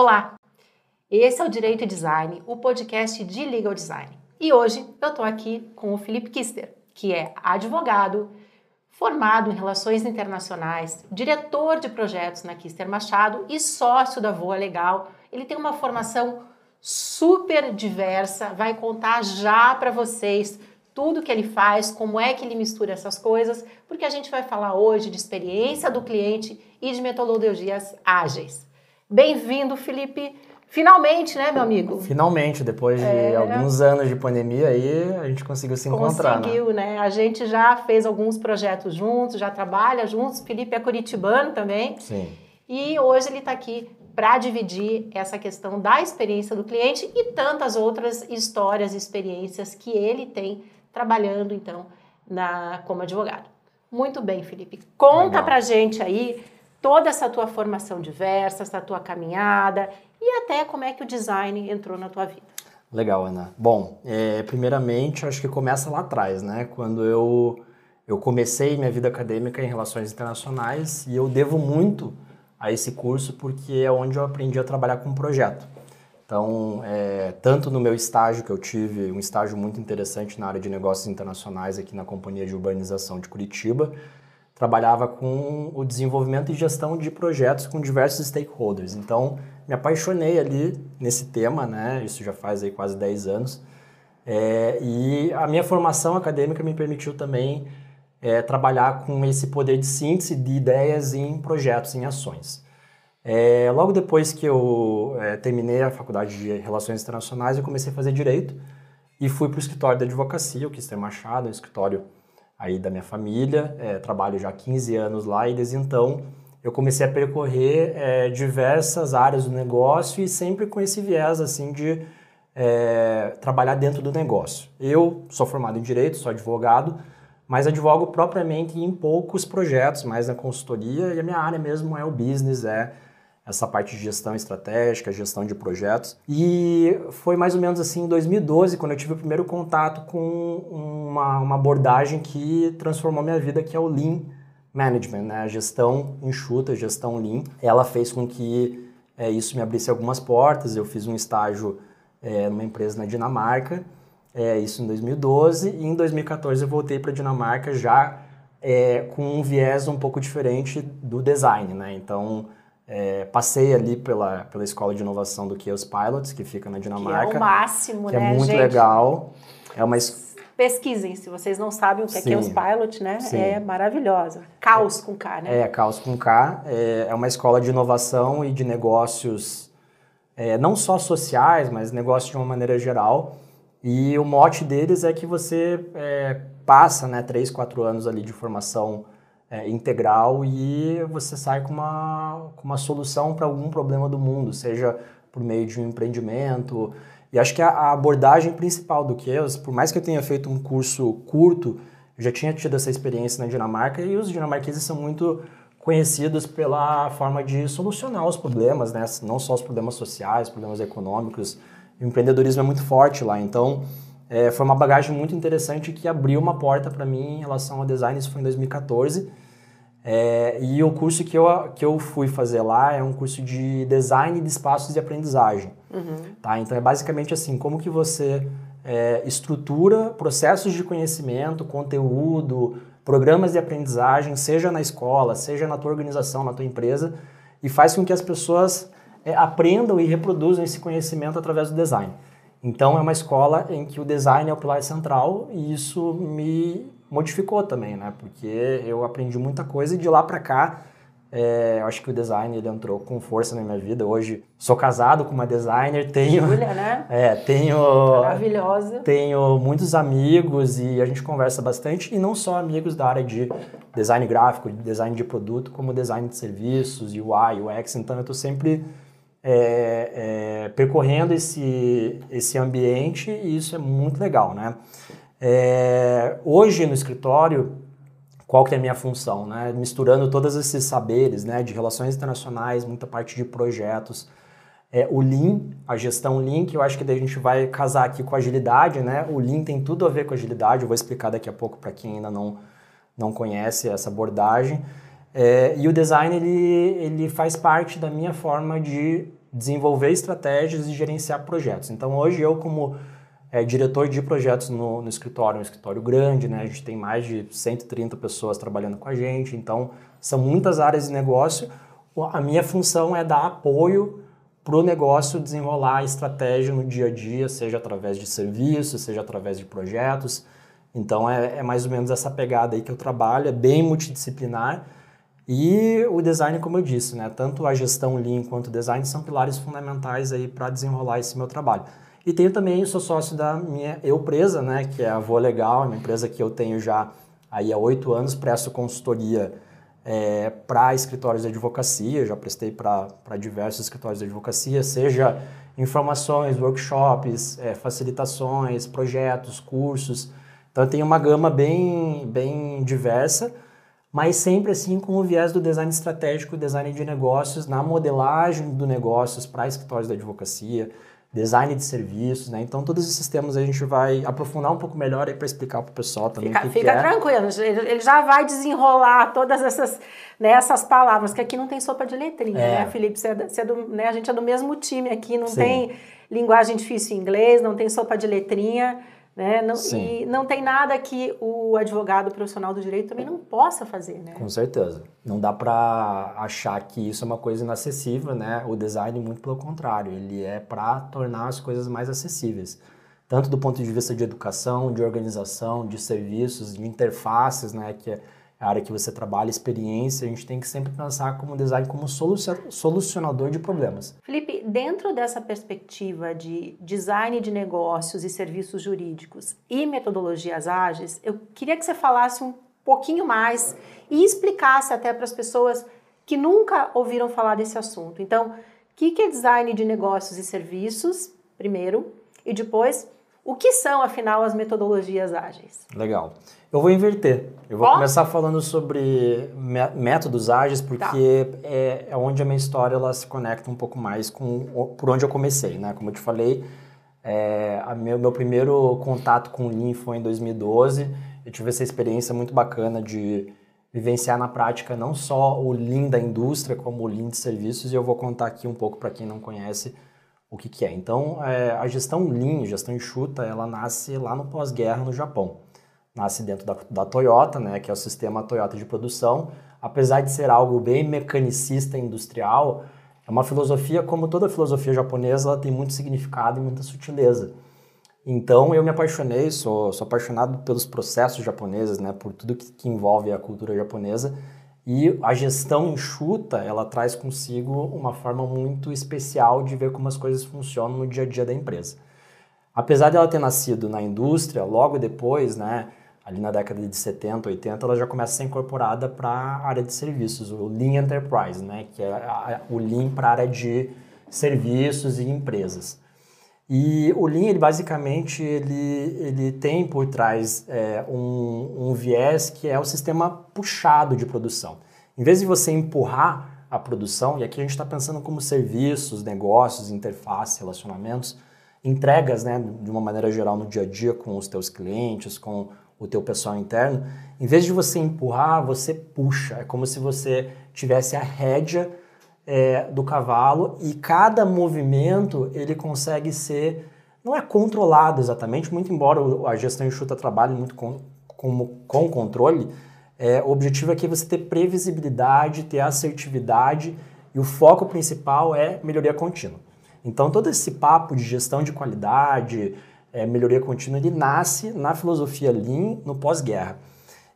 Olá, esse é o Direito Design, o podcast de Legal Design. E hoje eu estou aqui com o Felipe Kister, que é advogado, formado em Relações Internacionais, diretor de projetos na Kister Machado e sócio da Voa Legal. Ele tem uma formação super diversa, vai contar já para vocês tudo que ele faz, como é que ele mistura essas coisas, porque a gente vai falar hoje de experiência do cliente e de metodologias ágeis. Bem-vindo, Felipe. Finalmente, né, meu amigo? Finalmente, depois de é... alguns anos de pandemia aí, a gente conseguiu se encontrar. Né? Conseguiu, né? né? A gente já fez alguns projetos juntos, já trabalha juntos. Felipe é curitibano também. Sim. E hoje ele está aqui para dividir essa questão da experiência do cliente e tantas outras histórias, experiências que ele tem trabalhando, então, na, como advogado. Muito bem, Felipe. Conta Legal. pra gente aí toda essa tua formação diversa, essa tua caminhada e até como é que o design entrou na tua vida. Legal, Ana. Bom, é, primeiramente, acho que começa lá atrás, né? Quando eu, eu comecei minha vida acadêmica em relações internacionais e eu devo muito a esse curso porque é onde eu aprendi a trabalhar com projeto. Então, é, tanto no meu estágio que eu tive, um estágio muito interessante na área de negócios internacionais aqui na Companhia de Urbanização de Curitiba, trabalhava com o desenvolvimento e gestão de projetos com diversos stakeholders. Então, me apaixonei ali nesse tema, né? Isso já faz aí quase 10 anos. É, e a minha formação acadêmica me permitiu também é, trabalhar com esse poder de síntese de ideias em projetos, em ações. É, logo depois que eu é, terminei a faculdade de Relações Internacionais, eu comecei a fazer Direito e fui para o escritório da advocacia, o Kister Machado, um escritório aí da minha família, é, trabalho já há 15 anos lá e desde então eu comecei a percorrer é, diversas áreas do negócio e sempre com esse viés assim de é, trabalhar dentro do negócio. Eu sou formado em Direito, sou advogado, mas advogo propriamente em poucos projetos, mais na consultoria e a minha área mesmo é o business, é essa parte de gestão estratégica, gestão de projetos. E foi mais ou menos assim em 2012 quando eu tive o primeiro contato com uma, uma abordagem que transformou minha vida, que é o Lean Management, né? a gestão enxuta, gestão Lean. Ela fez com que é, isso me abrisse algumas portas. Eu fiz um estágio é, numa empresa na Dinamarca, é, isso em 2012, e em 2014 eu voltei para a Dinamarca já é, com um viés um pouco diferente do design, né? Então, é, passei ali pela, pela escola de inovação do Chaos Pilots, que fica na Dinamarca. Que é o máximo, é né, é muito gente? legal. É uma Pesquisem, se vocês não sabem o que Sim. é Chaos Pilot, né? Sim. É maravilhosa. Caos com K, né? É, Caos com K. É, é uma escola de inovação e de negócios, é, não só sociais, mas negócios de uma maneira geral. E o mote deles é que você é, passa né, 3, 4 anos ali de formação é, integral e você sai com uma, com uma solução para algum problema do mundo, seja por meio de um empreendimento. E acho que a, a abordagem principal do QEOS, por mais que eu tenha feito um curso curto, eu já tinha tido essa experiência na Dinamarca e os dinamarqueses são muito conhecidos pela forma de solucionar os problemas, né? não só os problemas sociais, problemas econômicos. O empreendedorismo é muito forte lá, então é, foi uma bagagem muito interessante que abriu uma porta para mim em relação ao design, isso foi em 2014. É, e o curso que eu, que eu fui fazer lá é um curso de design de espaços de aprendizagem. Uhum. Tá? Então é basicamente assim, como que você é, estrutura processos de conhecimento, conteúdo, programas de aprendizagem, seja na escola, seja na tua organização, na tua empresa, e faz com que as pessoas é, aprendam e reproduzam esse conhecimento através do design. Então é uma escola em que o design é o pilar central e isso me modificou também, né? Porque eu aprendi muita coisa e de lá para cá é, eu acho que o design ele entrou com força na minha vida. Hoje sou casado com uma designer, tenho, Júlia, né? É, tenho maravilhosa, tenho muitos amigos e a gente conversa bastante e não só amigos da área de design gráfico, de design de produto, como design de serviços, UI, UX. Então eu estou sempre é, é, percorrendo esse, esse ambiente e isso é muito legal, né? É, hoje no escritório, qual que é a minha função, né? Misturando todos esses saberes, né? De relações internacionais, muita parte de projetos, é, o Lean, a gestão Lean, que eu acho que daí a gente vai casar aqui com agilidade, né? O Lean tem tudo a ver com agilidade, eu vou explicar daqui a pouco para quem ainda não, não conhece essa abordagem. É, e o design, ele, ele faz parte da minha forma de desenvolver estratégias e gerenciar projetos. Então hoje eu como é, diretor de projetos no, no escritório, um escritório grande, né? A gente tem mais de 130 pessoas trabalhando com a gente, então são muitas áreas de negócio. A minha função é dar apoio para o negócio desenrolar a estratégia no dia a dia, seja através de serviços, seja através de projetos. Então é, é mais ou menos essa pegada aí que eu trabalho, é bem multidisciplinar. E o design, como eu disse, né? Tanto a gestão Lean quanto o design são pilares fundamentais aí para desenrolar esse meu trabalho. E tenho também, sou sócio da minha eu presa, né, que é a Voa Legal, uma empresa que eu tenho já aí há oito anos, presto consultoria é, para escritórios de advocacia, já prestei para diversos escritórios de advocacia, seja informações, workshops, é, facilitações, projetos, cursos. Então tenho uma gama bem, bem diversa, mas sempre assim com o viés do design estratégico, design de negócios, na modelagem do negócios para escritórios de advocacia, design de serviços, né? Então todos esses temas a gente vai aprofundar um pouco melhor aí para explicar para o pessoal também fica, o que Fica que é. tranquilo, ele já vai desenrolar todas essas, né, essas palavras, que aqui não tem sopa de letrinha, é. né, Felipe? Você é, você é do, né, a gente é do mesmo time aqui, não Sim. tem linguagem difícil em inglês, não tem sopa de letrinha. Né? Não, e não tem nada que o advogado profissional do direito também não possa fazer, né? Com certeza. Não dá para achar que isso é uma coisa inacessível, né? O design, muito pelo contrário, ele é para tornar as coisas mais acessíveis. Tanto do ponto de vista de educação, de organização, de serviços, de interfaces, né? Que é a área que você trabalha, experiência, a gente tem que sempre pensar como design como solucionador de problemas. Felipe, dentro dessa perspectiva de design de negócios e serviços jurídicos e metodologias ágeis, eu queria que você falasse um pouquinho mais e explicasse até para as pessoas que nunca ouviram falar desse assunto. Então, o que é design de negócios e serviços, primeiro, e depois, o que são, afinal, as metodologias ágeis? Legal. Eu vou inverter. Eu vou começar falando sobre métodos ágeis, porque tá. é, é, onde a minha história ela se conecta um pouco mais com por onde eu comecei, né? Como eu te falei, é, meu, meu primeiro contato com o Lean foi em 2012. Eu tive essa experiência muito bacana de vivenciar na prática não só o Lean da indústria, como o Lean de serviços, e eu vou contar aqui um pouco para quem não conhece o que, que é. Então, é, a gestão Lean, gestão enxuta, ela nasce lá no pós-guerra no Japão nasce dentro da, da Toyota, né, que é o sistema Toyota de produção. Apesar de ser algo bem mecanicista industrial, é uma filosofia, como toda filosofia japonesa, ela tem muito significado e muita sutileza. Então eu me apaixonei, sou, sou apaixonado pelos processos japoneses, né, por tudo que, que envolve a cultura japonesa. E a gestão enxuta, ela traz consigo uma forma muito especial de ver como as coisas funcionam no dia a dia da empresa. Apesar dela ter nascido na indústria, logo depois, né, ali na década de 70, 80, ela já começa a ser incorporada para a área de serviços, o Lean Enterprise, né, que é a, o Lean para a área de serviços e empresas. E o Lean, ele basicamente, ele, ele tem por trás é, um, um viés que é o sistema puxado de produção. Em vez de você empurrar a produção, e aqui a gente está pensando como serviços, negócios, interface, relacionamentos, entregas, né, de uma maneira geral no dia a dia com os teus clientes, com o teu pessoal interno, em vez de você empurrar, você puxa. É como se você tivesse a rédea é, do cavalo e cada movimento ele consegue ser, não é controlado exatamente, muito embora a gestão enxuta trabalhe muito com, com, com controle, é, o objetivo aqui é você ter previsibilidade, ter assertividade e o foco principal é melhoria contínua. Então todo esse papo de gestão de qualidade, é, melhoria contínua, ele nasce na filosofia Lean no pós-guerra.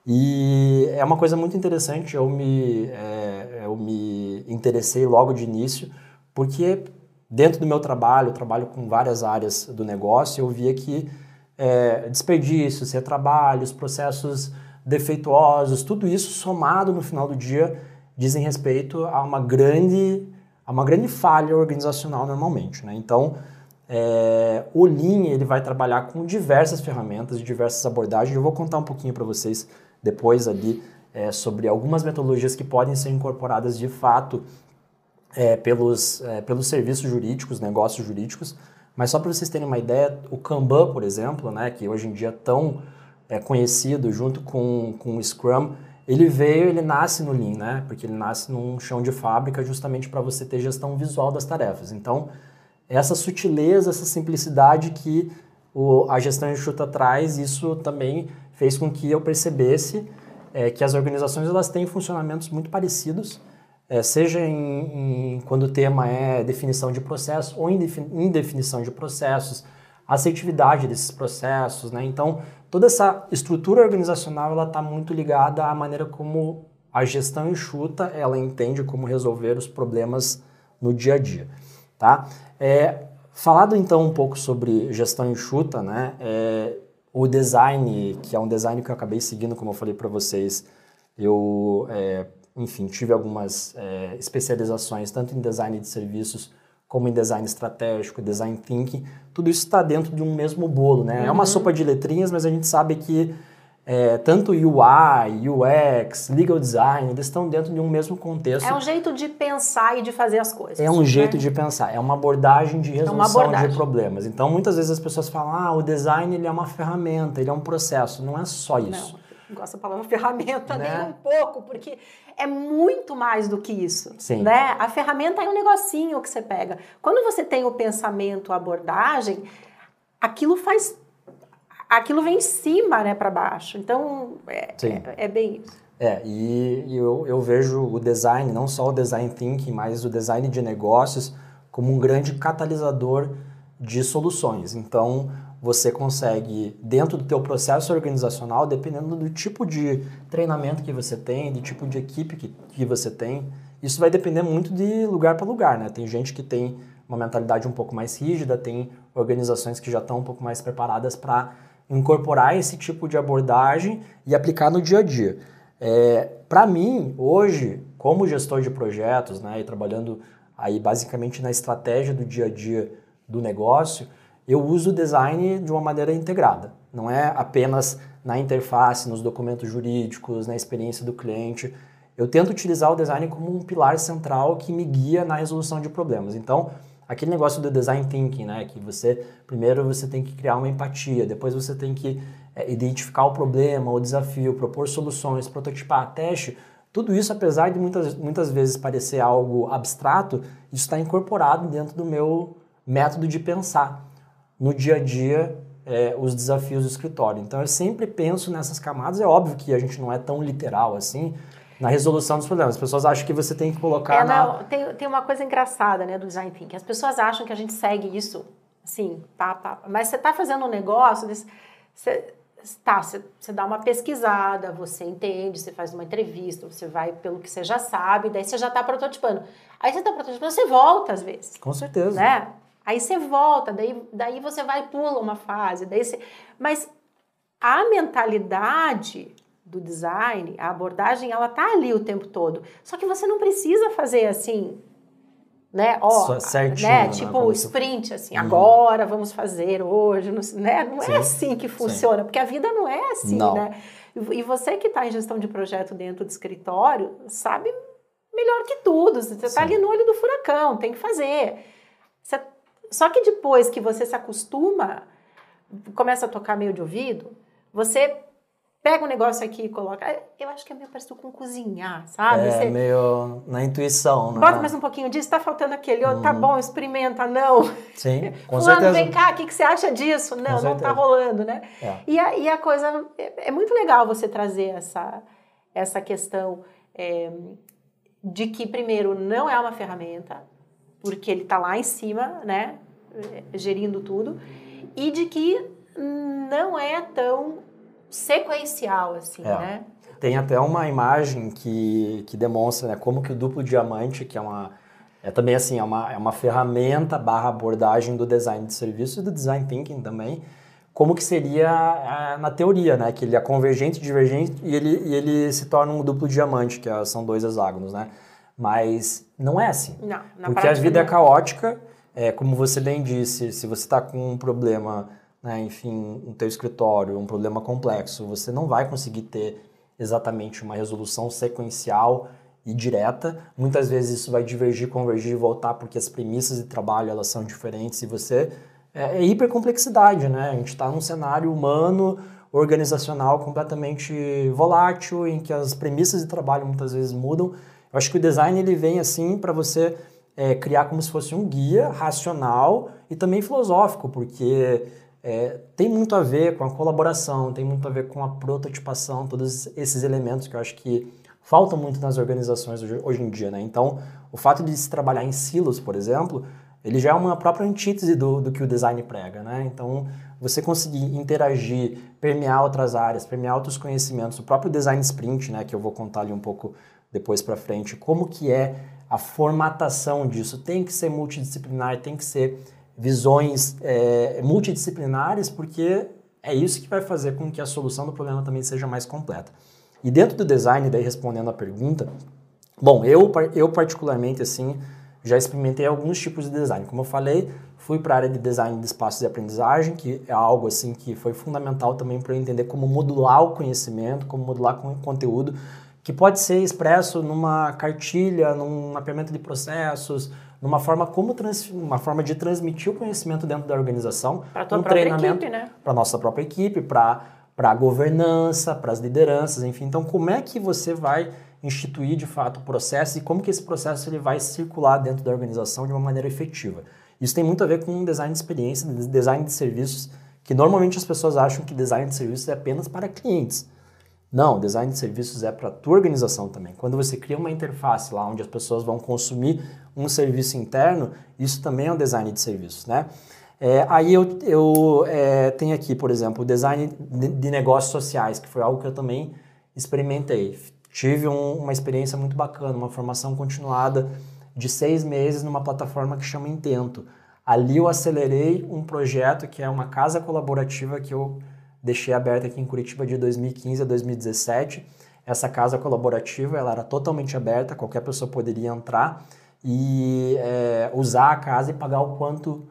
E é uma coisa muito interessante, eu me, é, eu me interessei logo de início, porque dentro do meu trabalho, eu trabalho com várias áreas do negócio, eu via que é, desperdícios, retrabalhos, processos defeituosos, tudo isso somado no final do dia dizem respeito a uma grande, a uma grande falha organizacional normalmente. Né? Então, é, o Lean ele vai trabalhar com diversas ferramentas, diversas abordagens. Eu vou contar um pouquinho para vocês depois ali é, sobre algumas metodologias que podem ser incorporadas de fato é, pelos, é, pelos serviços jurídicos, negócios jurídicos. Mas só para vocês terem uma ideia, o Kanban, por exemplo, né, que hoje em dia é tão é, conhecido junto com, com o Scrum, ele veio, ele nasce no Lean, né? Porque ele nasce num chão de fábrica justamente para você ter gestão visual das tarefas. Então, essa sutileza, essa simplicidade que o, a gestão enxuta traz, isso também fez com que eu percebesse é, que as organizações elas têm funcionamentos muito parecidos, é, seja em, em, quando o tema é definição de processos ou indefinição de processos, assertividade desses processos, né? Então, toda essa estrutura organizacional ela está muito ligada à maneira como a gestão enxuta ela entende como resolver os problemas no dia a dia, tá? É, falado então um pouco sobre gestão enxuta, né? É, o design, que é um design que eu acabei seguindo, como eu falei para vocês, eu, é, enfim, tive algumas é, especializações tanto em design de serviços como em design estratégico, design thinking, tudo isso está dentro de um mesmo bolo, né? Uhum. É uma uhum. sopa de letrinhas, mas a gente sabe que é, tanto UI, UX, legal design, eles estão dentro de um mesmo contexto. É um jeito de pensar e de fazer as coisas. É um né? jeito de pensar, é uma abordagem de é resolução é abordagem. de problemas. Então, muitas vezes as pessoas falam, ah, o design ele é uma ferramenta, ele é um processo. Não é só isso. Não não gosto da palavra ferramenta né? nem um pouco, porque é muito mais do que isso. Sim. Né? A ferramenta é um negocinho que você pega. Quando você tem o pensamento, a abordagem, aquilo faz. Aquilo vem em cima, né, para baixo. Então, é, é, é, bem isso. É, e, e eu, eu vejo o design, não só o design thinking, mas o design de negócios, como um grande catalisador de soluções. Então, você consegue, dentro do teu processo organizacional, dependendo do tipo de treinamento que você tem, do tipo de equipe que, que você tem, isso vai depender muito de lugar para lugar, né? Tem gente que tem uma mentalidade um pouco mais rígida, tem organizações que já estão um pouco mais preparadas para incorporar esse tipo de abordagem e aplicar no dia a dia. É, para mim, hoje, como gestor de projetos, né, e trabalhando aí basicamente na estratégia do dia a dia do negócio, eu uso o design de uma maneira integrada. Não é apenas na interface, nos documentos jurídicos, na experiência do cliente. Eu tento utilizar o design como um pilar central que me guia na resolução de problemas. Então, aquele negócio do design thinking, né, que você primeiro você tem que criar uma empatia, depois você tem que é, identificar o problema, o desafio, propor soluções, prototipar, teste. Tudo isso, apesar de muitas, muitas vezes parecer algo abstrato, isso está incorporado dentro do meu método de pensar no dia a dia é, os desafios do escritório. Então eu sempre penso nessas camadas. É óbvio que a gente não é tão literal assim na resolução dos problemas. As pessoas acham que você tem que colocar. É, na... não, tem, tem uma coisa engraçada né, do design thinking. As pessoas acham que a gente segue isso assim, pá, pá. Mas você está fazendo um negócio, você, tá, você, você dá uma pesquisada, você entende, você faz uma entrevista, você vai pelo que você já sabe, daí você já está prototipando. Aí você está prototipando, você volta às vezes. Com certeza. Né? Aí você volta, daí, daí você vai e pula uma fase. Daí você... Mas a mentalidade do design, a abordagem, ela tá ali o tempo todo. Só que você não precisa fazer assim, né? Ó, certinho, né? Tipo o sprint, assim, uhum. agora vamos fazer hoje, né? Não é Sim. é assim que funciona, Sim. porque a vida não é assim, não. né? E você que está em gestão de projeto dentro do escritório, sabe melhor que tudo. Você está ali no olho do furacão, tem que fazer. Você só que depois que você se acostuma, começa a tocar meio de ouvido, você pega um negócio aqui e coloca. Eu acho que é meio parecido com cozinhar, sabe? É, você meio na intuição, né? Bota mais um pouquinho disso, tá faltando aquele outro, tá uhum. tá bom, experimenta, não. Sim, com Fulano, certeza. vem cá, o que, que você acha disso? Não, não tá rolando, né? É. E, a, e a coisa, é, é, muito legal você trazer essa, essa questão é, de que, primeiro, não é uma ferramenta, porque ele está lá em cima, né, gerindo tudo, e de que não é tão sequencial assim, é. né? Tem até uma imagem que, que demonstra né, como que o duplo diamante, que é uma é também assim é uma, é uma ferramenta barra abordagem do design de serviço e do design thinking também, como que seria é, na teoria, né? Que ele é convergente, divergente e ele, e ele se torna um duplo diamante, que é, são dois hexágonos, né? Mas não é assim. Não, na Porque a vida é caótica, é, como você bem disse, se você está com um problema, né, enfim, no teu escritório, um problema complexo, você não vai conseguir ter exatamente uma resolução sequencial e direta. Muitas vezes isso vai divergir, convergir e voltar porque as premissas de trabalho elas são diferentes e você é, é hipercomplexidade, né? A gente está num cenário humano organizacional completamente volátil, em que as premissas de trabalho muitas vezes mudam. Eu acho que o design ele vem assim para você é, criar como se fosse um guia racional e também filosófico, porque é, tem muito a ver com a colaboração, tem muito a ver com a prototipação, todos esses elementos que eu acho que faltam muito nas organizações hoje, hoje em dia. Né? Então, o fato de se trabalhar em silos, por exemplo, ele já é uma própria antítese do, do que o design prega. Né? Então, você conseguir interagir, permear outras áreas, permear outros conhecimentos, o próprio design sprint, né, que eu vou contar ali um pouco depois para frente, como que é a formatação disso. Tem que ser multidisciplinar, tem que ser visões é, multidisciplinares, porque é isso que vai fazer com que a solução do problema também seja mais completa. E dentro do design, daí respondendo a pergunta, bom, eu, eu particularmente assim já experimentei alguns tipos de design. Como eu falei, fui para a área de design de espaços de aprendizagem, que é algo assim que foi fundamental também para eu entender como modular o conhecimento, como modular o conteúdo, que pode ser expresso numa cartilha, num mapeamento de processos, numa forma como trans, uma forma de transmitir o conhecimento dentro da organização, para um treinamento né? para nossa própria equipe, para para a governança, para as lideranças, enfim. Então, como é que você vai instituir de fato o processo e como que esse processo ele vai circular dentro da organização de uma maneira efetiva? Isso tem muito a ver com design de experiência, design de serviços, que normalmente as pessoas acham que design de serviços é apenas para clientes. Não, design de serviços é para a tua organização também. Quando você cria uma interface lá onde as pessoas vão consumir um serviço interno, isso também é um design de serviços, né? É, aí eu, eu é, tenho aqui, por exemplo, o design de, negócios sociais, que foi algo que eu também experimentei. Tive um, uma experiência muito bacana, uma formação continuada de seis meses numa plataforma que chama Intento. Ali eu acelerei um projeto que é uma casa colaborativa que eu deixei aberta aqui em Curitiba de 2015 a 2017. Essa casa colaborativa ela era totalmente aberta, qualquer pessoa poderia entrar e é, usar a casa e pagar o quanto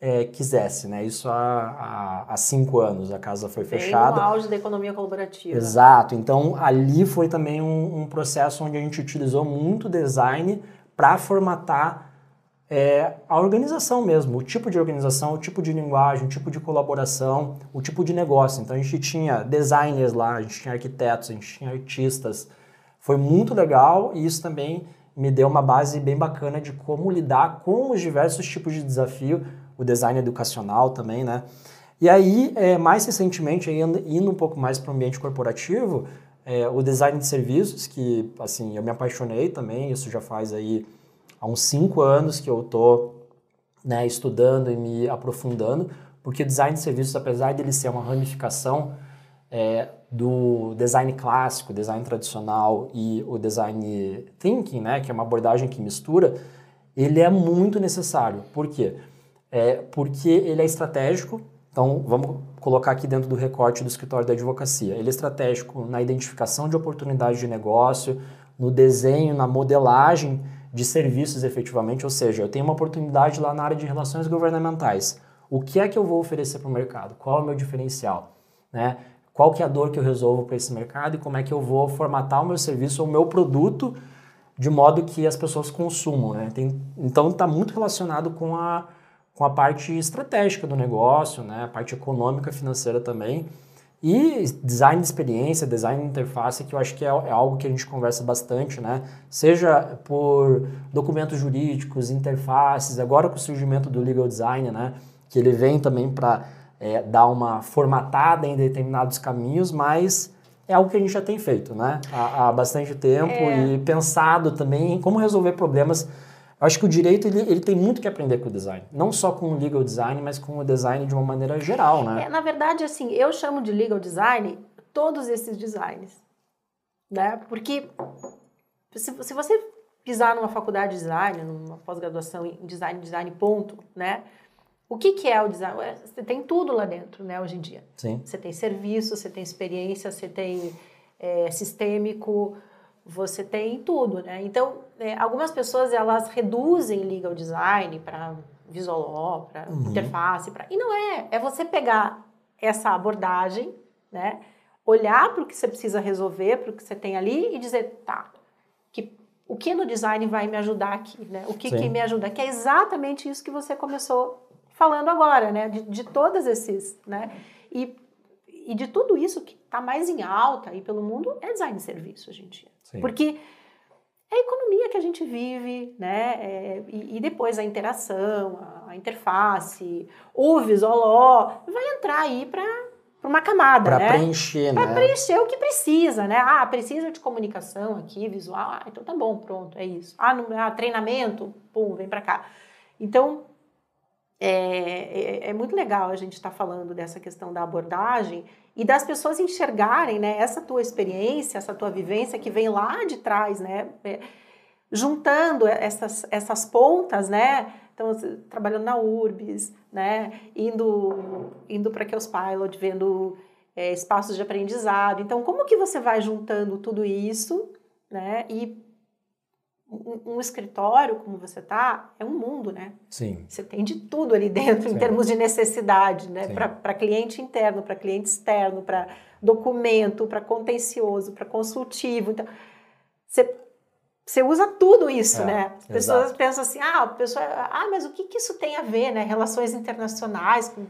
é, quisesse, né? Isso há, há, há, cinco anos a casa foi Bem fechada. no auge da economia colaborativa. Exato. Então ali foi também um, um processo onde a gente utilizou muito design para formatar é a organização mesmo, o tipo de organização, o tipo de linguagem, o tipo de colaboração, o tipo de negócio. Então a gente tinha designers lá, a gente tinha arquitetos, a gente tinha artistas. Foi muito legal e isso também me deu uma base bem bacana de como lidar com os diversos tipos de desafio, o design educacional também, né? E aí, é, mais recentemente, indo um pouco mais para o ambiente corporativo, é, o design de serviços, que assim, eu me apaixonei também, isso já faz aí há uns cinco anos que eu estou né, estudando e me aprofundando, porque o design de serviços, apesar de ele ser uma ramificação é, do design clássico, design tradicional e o design thinking, né, que é uma abordagem que mistura, ele é muito necessário. Por quê? É porque ele é estratégico, então vamos colocar aqui dentro do recorte do escritório da advocacia. Ele é estratégico na identificação de oportunidades de negócio, no desenho, na modelagem de serviços efetivamente, ou seja, eu tenho uma oportunidade lá na área de relações governamentais. O que é que eu vou oferecer para o mercado? Qual é o meu diferencial? Né? Qual que é a dor que eu resolvo para esse mercado e como é que eu vou formatar o meu serviço ou o meu produto de modo que as pessoas consumam. Né? Tem, então está muito relacionado com a, com a parte estratégica do negócio, né? a parte econômica, financeira também. E design de experiência, design de interface, que eu acho que é, é, algo que a gente conversa bastante, né? Seja por documentos jurídicos, interfaces, agora com o surgimento do legal design, né? Que ele vem também para é, dar uma formatada em determinados caminhos, mas é algo que a gente já tem feito, né? Há, há bastante tempo é. e pensado também em como resolver problemas acho que o direito ele, ele tem muito que aprender com o design. Não só com o legal design, mas com o design de uma maneira geral, né? É, na verdade, assim, eu chamo de legal design todos esses designs. Né? Porque se, se você pisar numa faculdade de design, numa pós-graduação em design, design ponto, né? O que, que é o design? Você tem tudo lá dentro, né, hoje em dia. Sim. Você tem serviço, você tem experiência, você tem é, sistêmico, você tem tudo, né? Então, é, algumas pessoas elas reduzem legal design para visual para uhum. interface, para e não é. É você pegar essa abordagem, né? Olhar para o que você precisa resolver, para o que você tem ali e dizer, tá, que o que no design vai me ajudar aqui, né? O que, que me ajuda? Que é exatamente isso que você começou falando agora, né? De, de todos esses, né? E e de tudo isso que está mais em alta aí pelo mundo é design de serviço hoje em dia. Sim. Porque é a economia que a gente vive, né? É, e, e, depois a interação, a, a interface, o visual vai entrar aí para uma camada, pra né? Para preencher, pra né? Para preencher o que precisa, né? Ah, precisa de comunicação aqui, visual. Ah, então tá bom, pronto, é isso. Ah, no, ah treinamento, pum, vem para cá. Então, é, é, é, muito legal a gente estar tá falando dessa questão da abordagem e das pessoas enxergarem né, essa tua experiência, essa tua vivência que vem lá de trás, né? É, juntando essas, essas pontas, né? Então, trabalhando na URBS, né? Indo, indo para Chaos Pilot, vendo é, espaços de aprendizado. Então, como que você vai juntando tudo isso, né? E um, um, escritório como você tá é um mundo, né? Sim. Você tem de tudo ali dentro Sim. em termos de necessidade, né? Para cliente interno, para cliente externo, para documento, para contencioso, para consultivo. Então, você, você usa tudo isso, é, né? As pessoas exato. pensam assim, ah, a pessoa, ah, mas o que, que isso tem a ver, né? Relações internacionais, com,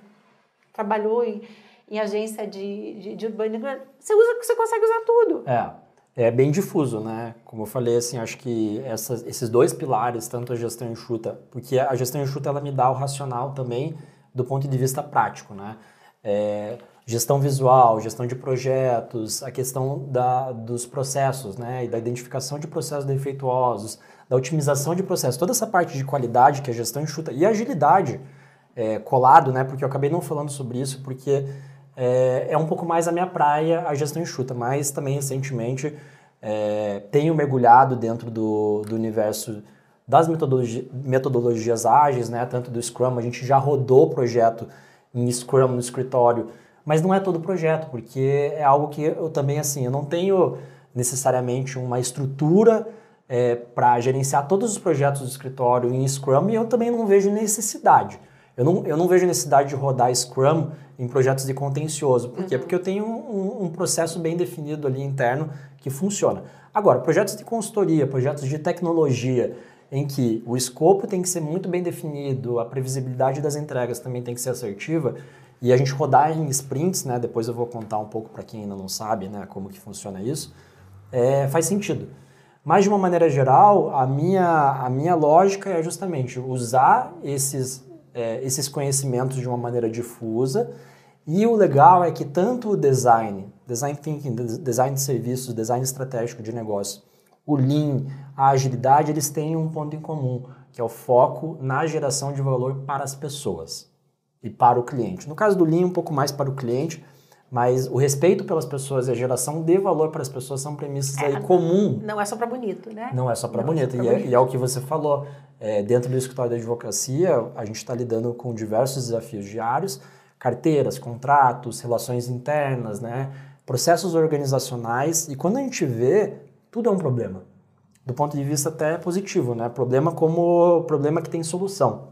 trabalhou em, em agência de, de, de urbanismo, você usa, você consegue usar tudo. É é bem difuso, né? Como eu falei, assim, acho que essas, esses dois pilares, tanto a gestão enxuta, porque a gestão enxuta ela me dá o racional também do ponto de vista prático, né? É, gestão visual, gestão de projetos, a questão da, dos processos, né? E da identificação de processos defeituosos, da otimização de processos, toda essa parte de qualidade que a gestão enxuta e agilidade é, colado, né? Porque eu acabei não falando sobre isso, porque é, é um pouco mais a minha praia a gestão enxuta, mas também recentemente é, tenho mergulhado dentro do, do universo das metodologi metodologias ágeis, né? tanto do Scrum, a gente já rodou o projeto em Scrum no escritório, mas não é todo projeto, porque é algo que eu também, assim, eu não tenho necessariamente uma estrutura é, para gerenciar todos os projetos do escritório em Scrum e eu também não vejo necessidade. Eu não, eu não vejo necessidade de rodar Scrum em projetos de contencioso. Por quê? Uhum. Porque eu tenho um, um, processo bem definido ali interno que funciona. Agora, projetos de consultoria, projetos de tecnologia, em que o escopo tem que ser muito bem definido, a previsibilidade das entregas também tem que ser assertiva, e a gente rodar em sprints, né, depois eu vou contar um pouco para quem ainda não sabe né, como que funciona isso, é, faz sentido. Mas, de uma maneira geral, a minha, a minha lógica é justamente usar esses é, esses conhecimentos de uma maneira difusa. E o legal é que tanto o design, design thinking, design de serviços, design estratégico de negócio, o lean, a agilidade, eles têm um ponto em comum, que é o foco na geração de valor para as pessoas e para o cliente. No caso do lean, um pouco mais para o cliente, mas o respeito pelas pessoas e a geração de valor para as pessoas são premissas é, aí comum. Não é só para bonito, né? Não é só para bonito. É e, é, e, é, o que você falou. É, dentro do escritório da advocacia, a gente está lidando com diversos desafios diários, carteiras, contratos, relações internas, né? processos organizacionais. E quando a gente vê, tudo é um problema. Do ponto de vista até positivo, né? Problema como problema que tem solução.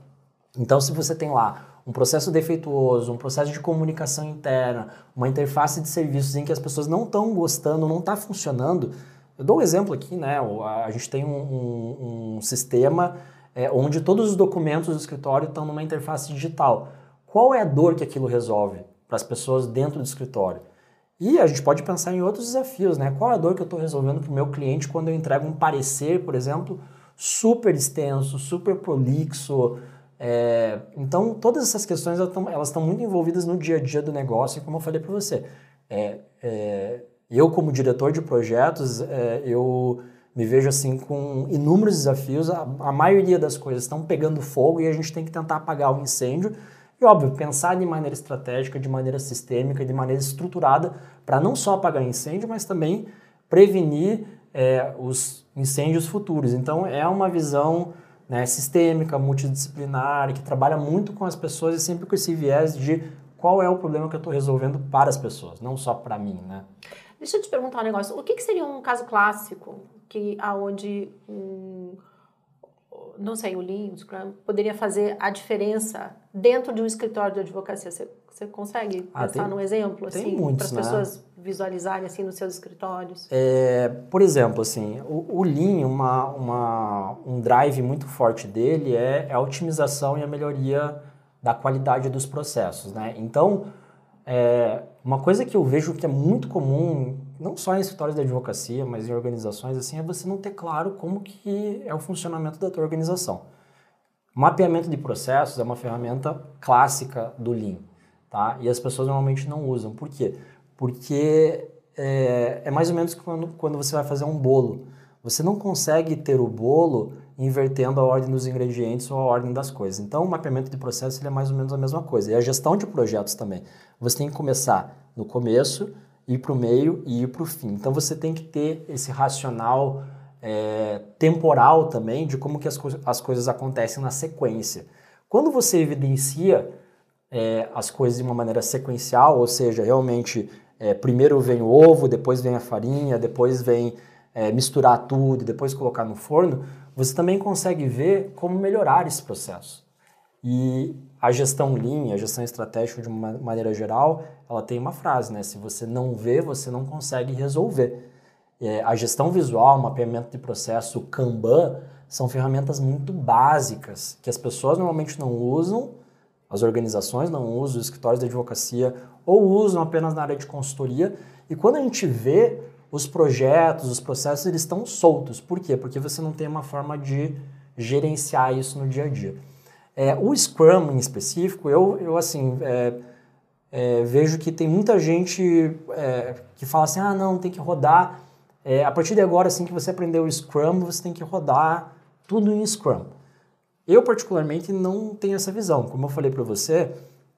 Então, se você tem lá um processo defeituoso, um processo de comunicação interna, uma interface de serviços em que as pessoas não estão gostando, não está funcionando. Eu dou um exemplo aqui, né? A gente tem um, um, um sistema é, onde todos os documentos do escritório estão numa interface digital. Qual é a dor que aquilo resolve para as pessoas dentro do escritório? E a gente pode pensar em outros desafios, né? Qual é a dor que eu estou resolvendo para o meu cliente quando eu entrego um parecer, por exemplo, super extenso, super prolixo, é, então, todas essas questões elas estão muito envolvidas no dia a dia do negócio, como eu falei para você, é, é, eu como diretor de projetos, é, eu me vejo assim com inúmeros desafios, a, a, maioria das coisas estão pegando fogo e a gente tem que tentar apagar o incêndio, e óbvio, pensar de maneira estratégica, de maneira sistêmica, de maneira estruturada, para não só apagar incêndio, mas também prevenir é, os incêndios futuros. Então, é uma visão né, sistêmica, multidisciplinar, que trabalha muito com as pessoas e sempre com esse viés de qual é o problema que eu estou resolvendo para as pessoas, não só para mim, né? Deixa eu te perguntar um negócio. O que, que seria um caso clássico que aonde um, não sei, o Lean, o Scrum, poderia fazer a diferença dentro de um escritório de advocacia? Você, você consegue ah, pensar tem, num exemplo assim para as né? pessoas visualizarem assim nos seus escritórios? É, por exemplo, assim, o, o Lean, uma, uma, um drive muito forte dele é, é a otimização e a melhoria da qualidade dos processos, né? Então, é, uma coisa que eu vejo que é muito comum, não só em escritórios de advocacia, mas em organizações assim, é você não ter claro como que é o funcionamento da tua organização. Mapeamento de processos é uma ferramenta clássica do Lean, tá? E as pessoas normalmente não usam. Por quê? Porque é, é mais ou menos quando, quando você vai fazer um bolo. Você não consegue ter o bolo invertendo a ordem dos ingredientes ou a ordem das coisas. Então, o mapeamento de processo é mais ou menos a mesma coisa. E a gestão de projetos também. Você tem que começar no começo, ir para o meio e ir para o fim. Então, você tem que ter esse racional é, temporal também de como que as, co as coisas acontecem na sequência. Quando você evidencia é, as coisas de uma maneira sequencial, ou seja, realmente é, primeiro vem o ovo, depois vem a farinha, depois vem é, misturar tudo depois colocar no forno, você também consegue ver como melhorar esse processo. E a gestão Lean, a gestão estratégica de uma maneira geral, ela tem uma frase, né? Se você não vê, você não consegue resolver. É, a gestão visual, mapeamento de processo, Kanban, são ferramentas muito básicas que as pessoas normalmente não usam, as organizações não usam, os escritórios de advocacia ou usam apenas na área de consultoria. E quando a gente vê os projetos, os processos, eles estão soltos. Por quê? Porque você não tem uma forma de gerenciar isso no dia a dia. É, o Scrum em específico, eu, eu assim, é, é, vejo que tem muita gente é, que fala assim, ah, não, tem que rodar é, a partir de agora, assim que você aprendeu o Scrum, você tem que rodar tudo em Scrum. Eu, particularmente, não tenho essa visão. Como eu falei para você,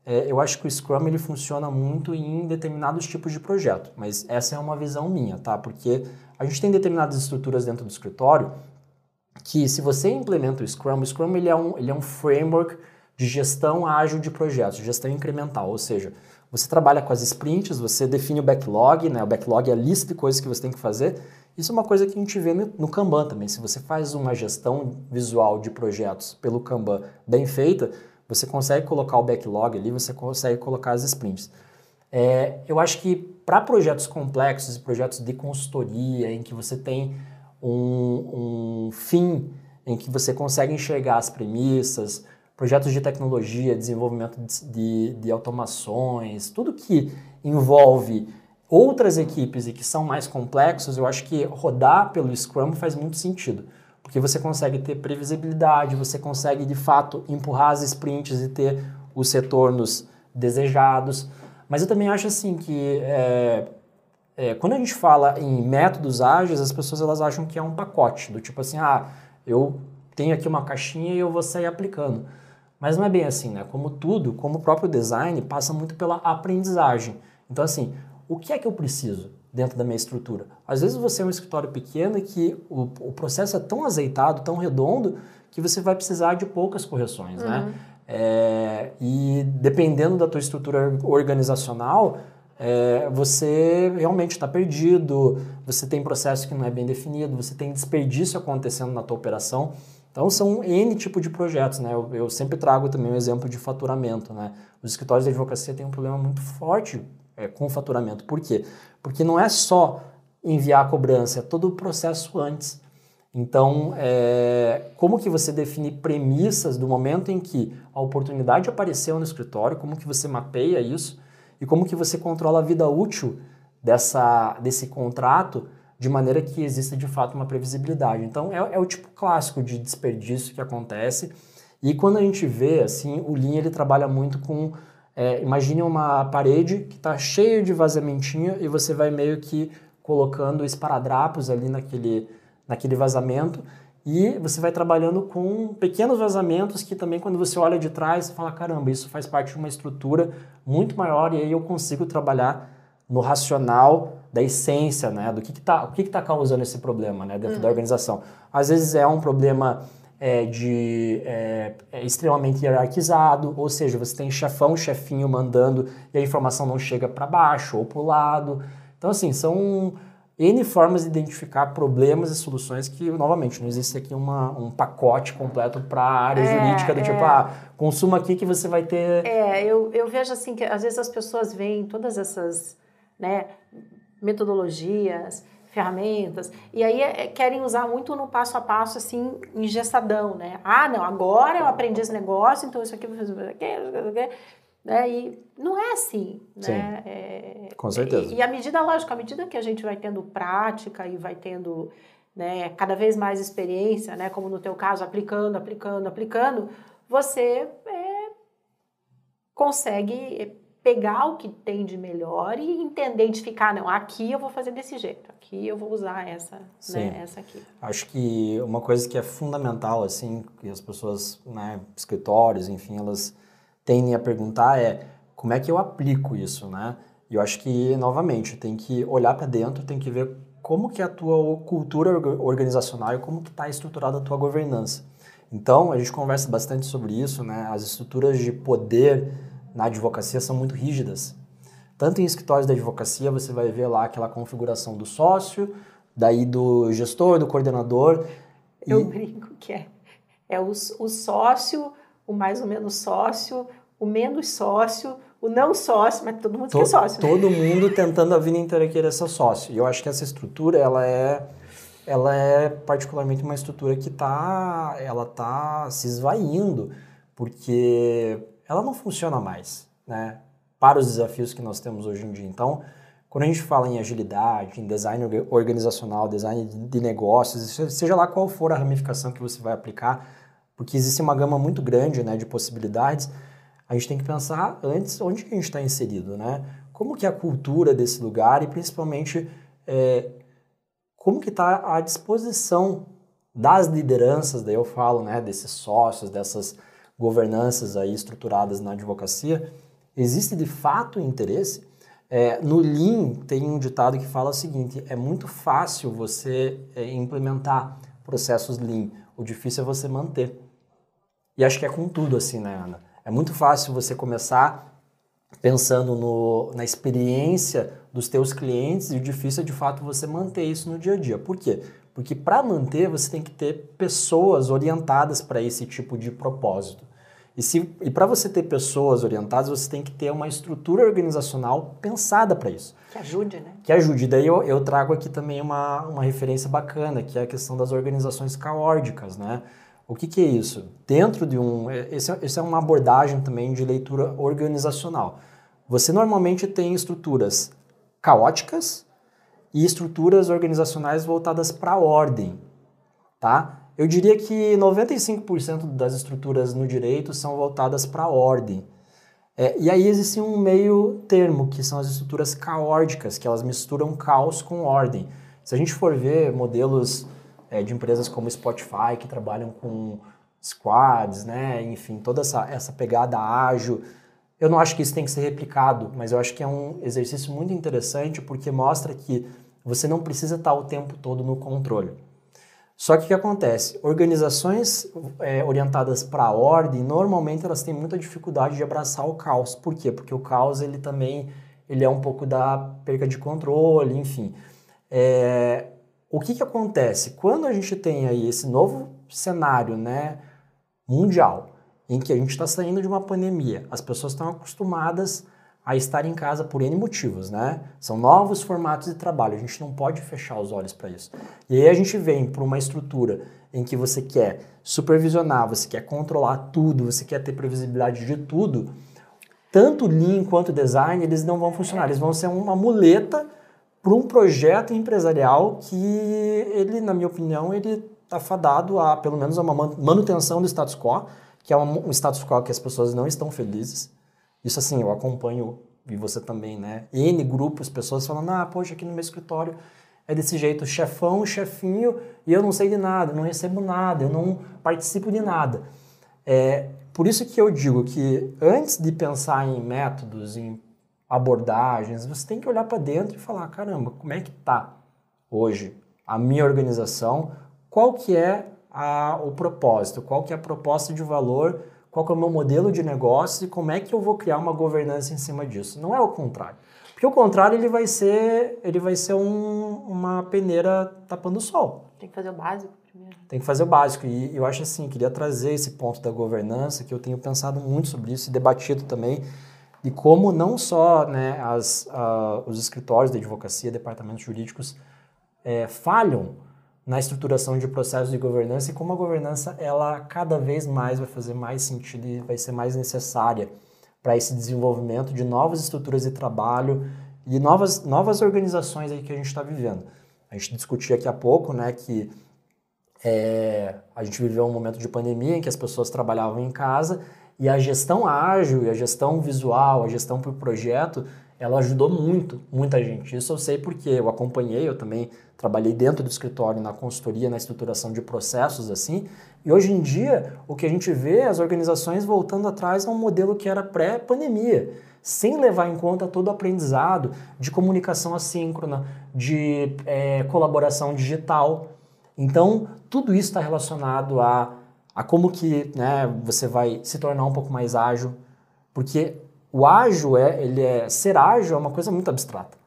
é, eu acho que o Scrum ele funciona muito em determinados tipos de projeto, mas essa é uma visão minha, tá? Porque a gente tem determinadas estruturas dentro do escritório que, se você implementa o Scrum, o Scrum ele é um, ele é um framework de gestão ágil de projetos, gestão incremental, ou seja, você trabalha com as sprints, você define o backlog, né? O backlog é a lista de coisas que você tem que fazer. Isso é uma coisa que a gente vê no Kanban também. Se você faz uma gestão visual de projetos pelo Kanban bem feita, você consegue colocar o backlog ali, você consegue colocar as sprints. É, eu acho que para projetos complexos e projetos de consultoria, em que você tem um, um fim, em que você consegue enxergar as premissas, projetos de tecnologia, desenvolvimento de, de, automações, tudo que envolve outras equipes e que são mais complexos, eu acho que rodar pelo Scrum faz muito sentido. Porque você consegue ter previsibilidade, você consegue de fato empurrar as sprints e ter os retornos desejados. Mas eu também acho assim que é, é, quando a gente fala em métodos ágeis, as pessoas elas acham que é um pacote, do tipo assim, ah, eu tenho aqui uma caixinha e eu vou sair aplicando. Mas não é bem assim, né? Como tudo, como o próprio design, passa muito pela aprendizagem. Então, assim, o que é que eu preciso dentro da minha estrutura? Às vezes você é um escritório pequeno que o, o processo é tão azeitado, tão redondo, que você vai precisar de poucas correções, né? uhum. né? É, e dependendo da tua estrutura organizacional, é, você realmente está perdido, você tem processo que não é bem definido, você tem desperdício acontecendo na tua operação. Então são N tipo de projetos, né? Eu, eu, sempre trago também um exemplo de faturamento, né? Os escritórios de advocacia têm um problema muito forte é, com o faturamento. Por quê? Porque não é só enviar a cobrança, é todo o processo antes. Então, é, como que você define premissas do momento em que a oportunidade apareceu no escritório, como que você mapeia isso e como que você controla a vida útil dessa, desse contrato de maneira que exista de fato uma previsibilidade. Então é, é, o tipo clássico de desperdício que acontece. E quando a gente vê, assim, o Lean ele trabalha muito com. É, imagine uma parede que está cheia de vazamentinho e você vai meio que colocando esparadrapos ali naquele, naquele vazamento e você vai trabalhando com pequenos vazamentos que também quando você olha de trás você fala caramba isso faz parte de uma estrutura muito maior e aí eu consigo trabalhar no racional da essência, né? Do que está o que que tá causando esse problema né? dentro uhum. da organização. Às vezes é um problema é, de é, é extremamente hierarquizado, ou seja, você tem chefão, chefinho mandando e a informação não chega para baixo ou para o lado. Então, assim, são N formas de identificar problemas e soluções que, novamente, não existe aqui uma, um pacote completo para a área é, jurídica do tipo, é. tipo, ah, consuma aqui que você vai ter... É, eu, eu vejo assim que às vezes as pessoas veem todas essas né, metodologias, ferramentas, e aí é, querem usar muito no passo a passo, assim, engessadão, né? Ah, não, agora eu aprendi esse negócio, então isso aqui vou fazer aquilo, Né? E não é assim. Sim, né? É, com certeza. E, e à medida, lógico, à medida que a gente vai tendo prática e vai tendo né, cada vez mais experiência, né, como no teu caso, aplicando, aplicando, aplicando, você é, consegue pegar o que tem de melhor e entender, identificar, não, aqui eu vou fazer desse jeito, aqui eu vou usar essa, né, essa aqui. Acho que uma coisa que é fundamental, assim, que as pessoas, né, escritórios, enfim, elas tendem a perguntar é como é que eu aplico isso, né? E eu acho que, novamente, tem que olhar para dentro, tem que ver como que é a tua cultura organizacional e como que está estruturada a tua governança. Então, a gente conversa bastante sobre isso, né? As estruturas de poder na advocacia são muito rígidas. Tanto em escritórios da advocacia, você vai ver lá aquela configuração do sócio, daí do gestor, do coordenador. Eu e... brinco que é, é o, o sócio, o mais ou menos sócio, o menos sócio, o não sócio, mas todo mundo to, quer sócio. Né? Todo mundo tentando a vida inteira querer ser sócio. E eu acho que essa estrutura, ela é, ela é particularmente uma estrutura que está ela tá se esvaindo, porque ela não funciona mais, né? Para os desafios que nós temos hoje em dia. Então, quando a gente fala em agilidade, em design organizacional, design de negócios, seja lá qual for a ramificação que você vai aplicar, porque existe uma gama muito grande né, de possibilidades, a gente tem que pensar antes onde a gente está inserido, né? Como que é a cultura desse lugar e principalmente é, como que está a disposição das lideranças, daí eu falo, né, desses sócios, dessas governanças aí estruturadas na advocacia, existe de fato interesse? É, no Lean tem um ditado que fala o seguinte: é muito fácil você é, implementar processos Lean, o difícil é você manter. E acho que é com tudo assim, né, Ana? É muito fácil você começar pensando no, na experiência dos teus clientes e o difícil é de fato você manter isso no dia a dia. Por quê? Porque para manter você tem que ter pessoas orientadas para esse tipo de propósito. E, se, e para você ter pessoas orientadas, você tem que ter uma estrutura organizacional pensada para isso. Que ajude, né? Que ajude. Daí eu, eu trago aqui também uma, uma referência bacana, que é a questão das organizações caóticas, né? O que, que é isso? Dentro de um... É, esse é uma abordagem também de leitura organizacional. Você normalmente tem estruturas caóticas e estruturas organizacionais voltadas para a ordem, tá? Eu diria que 95% das estruturas no direito são voltadas para a ordem. É, e aí existe um meio termo, que são as estruturas caóticas, que elas misturam caos com ordem. Se a gente for ver modelos é, de empresas como Spotify, que trabalham com squads, né, enfim, toda essa, essa pegada ágil, eu não acho que isso tem que ser replicado, mas eu acho que é um exercício muito interessante porque mostra que você não precisa estar o tempo todo no controle. Só que o que acontece? Organizações é, orientadas para a ordem, normalmente elas têm muita dificuldade de abraçar o caos. Por quê? Porque o caos ele também ele é um pouco da perca de controle, enfim. É, o que, que acontece? Quando a gente tem aí esse novo cenário né, mundial, em que a gente está saindo de uma pandemia, as pessoas estão acostumadas a estar em casa por N motivos, né? São novos formatos de trabalho, a gente não pode fechar os olhos para isso. E aí a gente vem para uma estrutura em que você quer supervisionar, você quer controlar tudo, você quer ter previsibilidade de tudo. Tanto Lean quanto Design, eles não vão funcionar, eles vão ser uma muleta para um projeto empresarial que ele, na minha opinião, ele está fadado a, pelo menos, a uma manutenção do status quo, que é um status quo que as pessoas não estão felizes, isso assim, eu acompanho, e você também, né? N grupos, pessoas falando, ah, poxa, aqui no meu escritório é desse jeito, chefão, chefinho, e eu não sei de nada, não recebo nada, eu não participo de nada. É, por isso que eu digo que antes de pensar em métodos, em abordagens, você tem que olhar para dentro e falar, caramba, como é que tá hoje a minha organização? Qual que é a, o propósito? Qual que é a proposta de valor qual é o meu modelo de negócio e como é que eu vou criar uma governança em cima disso. Não é o contrário. Porque o contrário ele vai ser, ele vai ser um, uma peneira tapando o sol. Tem que fazer o básico primeiro. Tem que fazer o básico. E eu acho assim, queria trazer esse ponto da governança, que eu tenho pensado muito sobre isso e debatido também, de como não só né, as, os escritórios de advocacia, departamentos jurídicos é, falham na estruturação de processos de governança e como a governança ela cada vez mais vai fazer mais sentido e vai ser mais necessária para esse desenvolvimento de novas estruturas de trabalho e novas, novas organizações aí que a gente está vivendo. A gente discutia aqui há pouco, né, que é, a gente viveu um momento de pandemia em que as pessoas trabalhavam em casa e a gestão ágil a gestão visual, a gestão por projeto, ela ajudou muito, muita gente. Isso eu sei porque eu acompanhei, eu também trabalhei dentro do escritório na consultoria, na estruturação de processos assim. E hoje em dia, o que a gente vê é as organizações voltando atrás a um modelo que era pré-pandemia, sem levar em conta todo o aprendizado de comunicação assíncrona, de é, colaboração digital. Então, tudo isso está relacionado a, a como que né, você vai se tornar um pouco mais ágil, porque o ágil é, ele é ser ágil é uma coisa muito abstrata.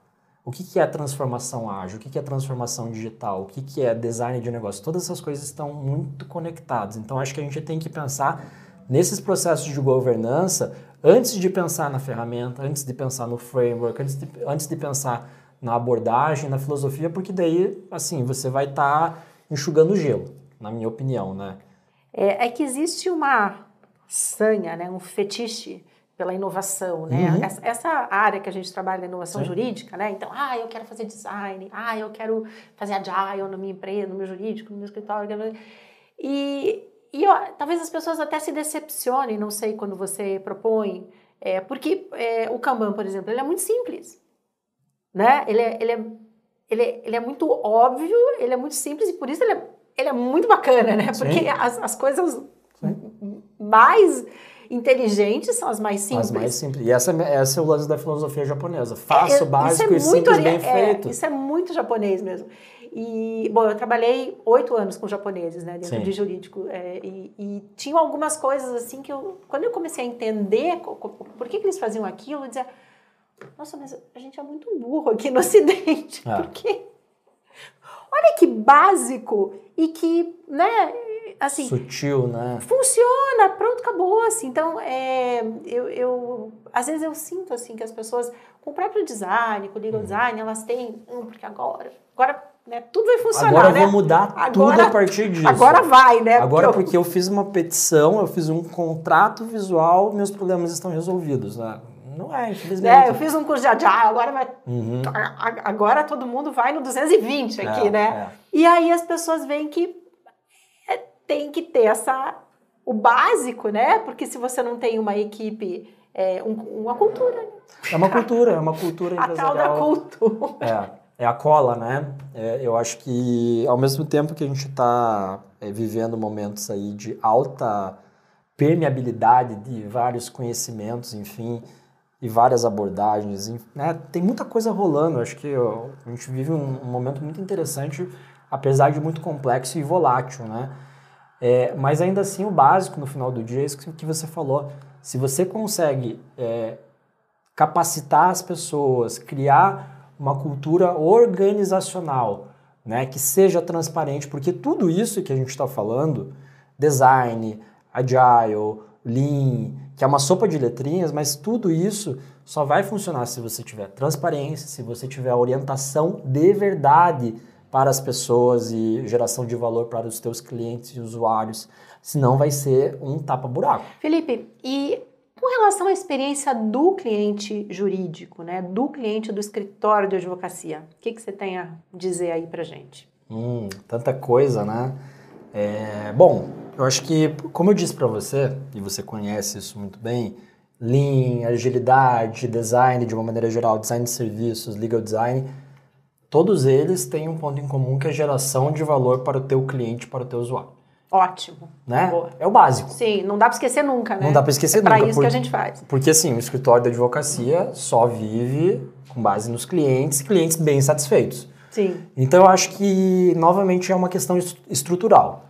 O que, que é transformação ágil? O que, que é transformação digital? O que, que é design de negócio? Todas essas coisas estão muito conectadas. Então, acho que a gente tem que pensar nesses processos de governança antes de pensar na ferramenta, antes de pensar no framework, antes de, antes de pensar na abordagem, na filosofia, porque daí, assim, você vai estar tá enxugando gelo, na minha opinião, né? É, é que existe uma sanha, né, um fetiche pela inovação, né? Uhum. Essa, essa, área que a gente trabalha na inovação Sim. jurídica, né? Então, ah, eu quero fazer design, ah, eu quero fazer agile na minha empresa, no meu jurídico, no meu escritório. E, e ó, talvez as pessoas até se decepcionem, não sei, quando você propõe, é, porque é, o Kanban, por exemplo, ele é muito simples, né? Ele é, ele, é, ele, é, ele é muito óbvio, ele é muito simples e por isso ele é, ele é muito bacana, né? Porque as, as coisas Sim. mais inteligentes são as mais simples. As mais simples. E essa, essa é o lance da filosofia japonesa. Fácil, é, básico é e simples, bem é, feito. Isso é muito japonês mesmo. E, bom, eu trabalhei oito anos com japoneses, né, dentro Sim. de jurídico. É, e, e tinham algumas coisas, assim, que eu, quando eu comecei a entender por que, que eles faziam aquilo, eu dizia, nossa, mas a gente é muito burro aqui no Ocidente. É. Porque, olha que básico e que, né, assim... Sutil, né? Funciona, pronto, acabou, assim. Então, é, eu, eu, às vezes eu sinto, assim, que as pessoas, com o próprio design, com o legal uhum. design, elas têm, hum, porque agora, agora né, tudo vai funcionar, Agora né? vou mudar agora, tudo a partir disso. Agora vai, né? Agora porque eu, porque eu fiz uma petição, eu fiz um contrato visual, meus problemas estão resolvidos, né? Não é, infelizmente. É, eu fiz um curso de Agile, agora vai. Uhum. Agora todo mundo vai no 220 aqui, é, né? É. E aí as pessoas veem que tem que ter essa o básico, né? Porque se você não tem uma equipe, é, um, uma cultura. Né? É uma cultura, é uma cultura empresarial. A tal da cultura. É, é a cola, né? É, eu acho que ao mesmo tempo que a gente está é, vivendo momentos aí de alta permeabilidade de vários conhecimentos, enfim, e várias abordagens, né? Tem muita coisa rolando. Acho que ó, a gente vive um, um momento muito interessante, apesar de muito complexo e volátil, né? É, mas ainda assim, o básico no final do dia é isso que você falou. Se você consegue é, capacitar as pessoas, criar uma cultura organizacional, né, que seja transparente, porque tudo isso que a gente está falando, design, agile, lean, que é uma sopa de letrinhas, mas tudo isso só vai funcionar se você tiver transparência, se você tiver orientação de verdade para as pessoas e geração de valor para os teus clientes e usuários, senão vai ser um tapa-buraco. Felipe, e com relação à experiência do cliente jurídico, né, do cliente do escritório de advocacia, o que, que você tem a dizer aí para gente? Hum, tanta coisa, né? É, bom, eu acho que, como eu disse para você, e você conhece isso muito bem, Lean, agilidade, design de uma maneira geral, design de serviços, legal design, todos eles têm um ponto em comum que é a geração de valor para o teu cliente, para o teu usuário. Ótimo. Né? Boa. É o básico. Sim, não dá para esquecer nunca, né? Não dá para esquecer é nunca. É para isso que a gente faz. Porque assim, o escritório da advocacia só vive com base nos clientes, clientes bem satisfeitos. Sim. Então eu acho que novamente é uma questão estrutural.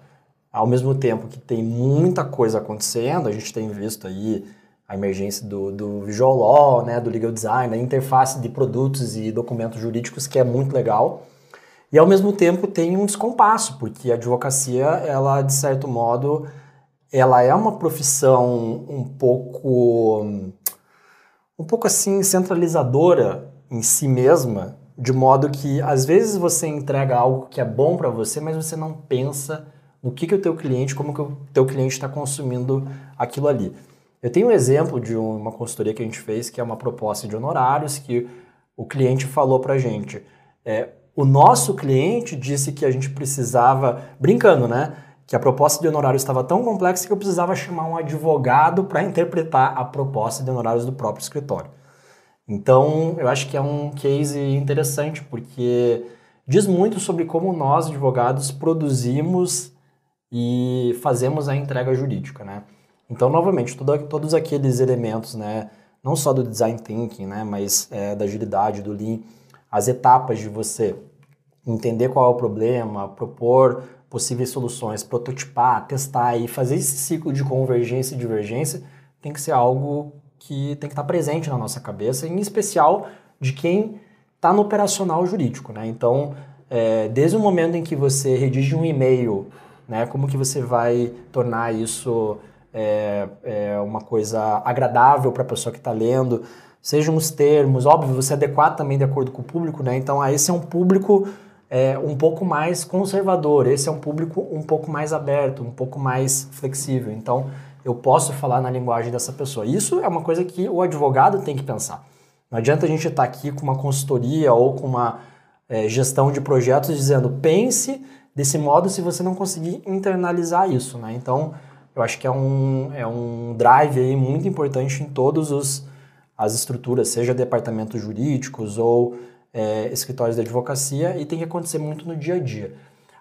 Ao mesmo tempo que tem muita coisa acontecendo, a gente tem visto aí a emergência do, do visual law, né, do legal design, a interface de produtos e documentos jurídicos que é muito legal. E ao mesmo tempo tem um descompasso, porque a advocacia, ela de certo modo, ela é uma profissão um pouco um pouco assim centralizadora em si mesma, de modo que às vezes você entrega algo que é bom para você, mas você não pensa no que, que o teu cliente, como que o teu cliente está consumindo aquilo ali. Eu tenho um exemplo de uma consultoria que a gente fez, que é uma proposta de honorários, que o cliente falou para a gente. É, o nosso cliente disse que a gente precisava, brincando, né? Que a proposta de honorários estava tão complexa que eu precisava chamar um advogado para interpretar a proposta de honorários do próprio escritório. Então, eu acho que é um case interessante, porque diz muito sobre como nós, advogados, produzimos e fazemos a entrega jurídica, né? Então, novamente, tudo, todos aqueles elementos, né, não só do design thinking, né, mas é, da agilidade, do lean, as etapas de você entender qual é o problema, propor possíveis soluções, prototipar, testar e fazer esse ciclo de convergência e divergência tem que ser algo que tem que estar presente na nossa cabeça, em especial de quem está no operacional jurídico, né? Então, é, desde o momento em que você redige um e-mail, né, como que você vai tornar isso é, é uma coisa agradável para a pessoa que está lendo, sejam os termos, óbvio, você adequar também de acordo com o público, né? Então, esse é um público é, um pouco mais conservador, esse é um público um pouco mais aberto, um pouco mais flexível. Então, eu posso falar na linguagem dessa pessoa. Isso é uma coisa que o advogado tem que pensar. Não adianta a gente estar tá aqui com uma consultoria ou com uma é, gestão de projetos dizendo pense desse modo se você não conseguir internalizar isso, né? Então, eu acho que é um, é um drive aí muito importante em todas as estruturas, seja departamentos jurídicos ou é, escritórios de advocacia, e tem que acontecer muito no dia a dia.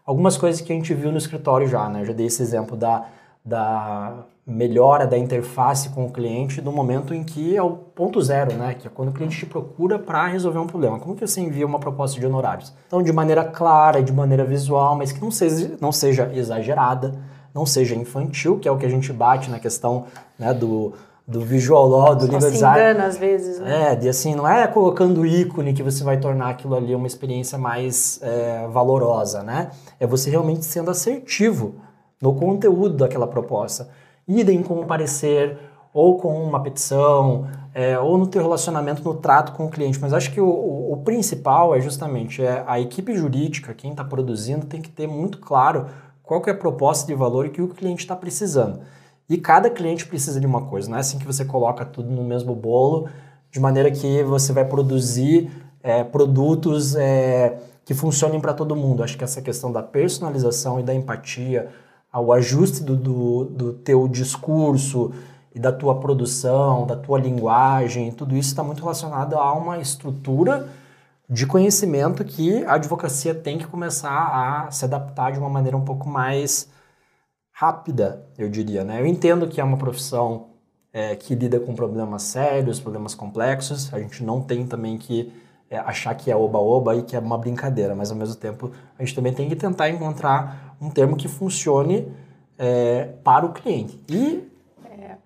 Algumas coisas que a gente viu no escritório já, né? Eu já dei esse exemplo da, da melhora da interface com o cliente no momento em que é o ponto zero, né? Que é quando o cliente te procura para resolver um problema. Como que você envia uma proposta de honorários? Então, de maneira clara, de maneira visual, mas que não seja, não seja exagerada, não seja infantil, que é o que a gente bate na questão né, do, do visual law, do Só legal se design. engana às vezes, né? É, de assim, não é colocando ícone que você vai tornar aquilo ali uma experiência mais é, valorosa, né? É você realmente sendo assertivo no conteúdo daquela proposta idem com um parecer ou com uma petição, é, ou no teu relacionamento, no trato com o cliente. Mas acho que o, o, o principal é justamente é a equipe jurídica, quem está produzindo, tem que ter muito claro qual que é a proposta de valor e que o cliente está precisando. E cada cliente precisa de uma coisa, não é assim que você coloca tudo no mesmo bolo, de maneira que você vai produzir é, produtos é, que funcionem para todo mundo. Acho que essa questão da personalização e da empatia, ao ajuste do, do, do teu discurso e da tua produção, da tua linguagem, tudo isso está muito relacionado a uma estrutura de conhecimento que a advocacia tem que começar a se adaptar de uma maneira um pouco mais rápida, eu diria. Né? Eu entendo que é uma profissão é, que lida com problemas sérios, problemas complexos. A gente não tem também que é, achar que é oba-oba e que é uma brincadeira, mas ao mesmo tempo a gente também tem que tentar encontrar um termo que funcione é, para o cliente. E, é.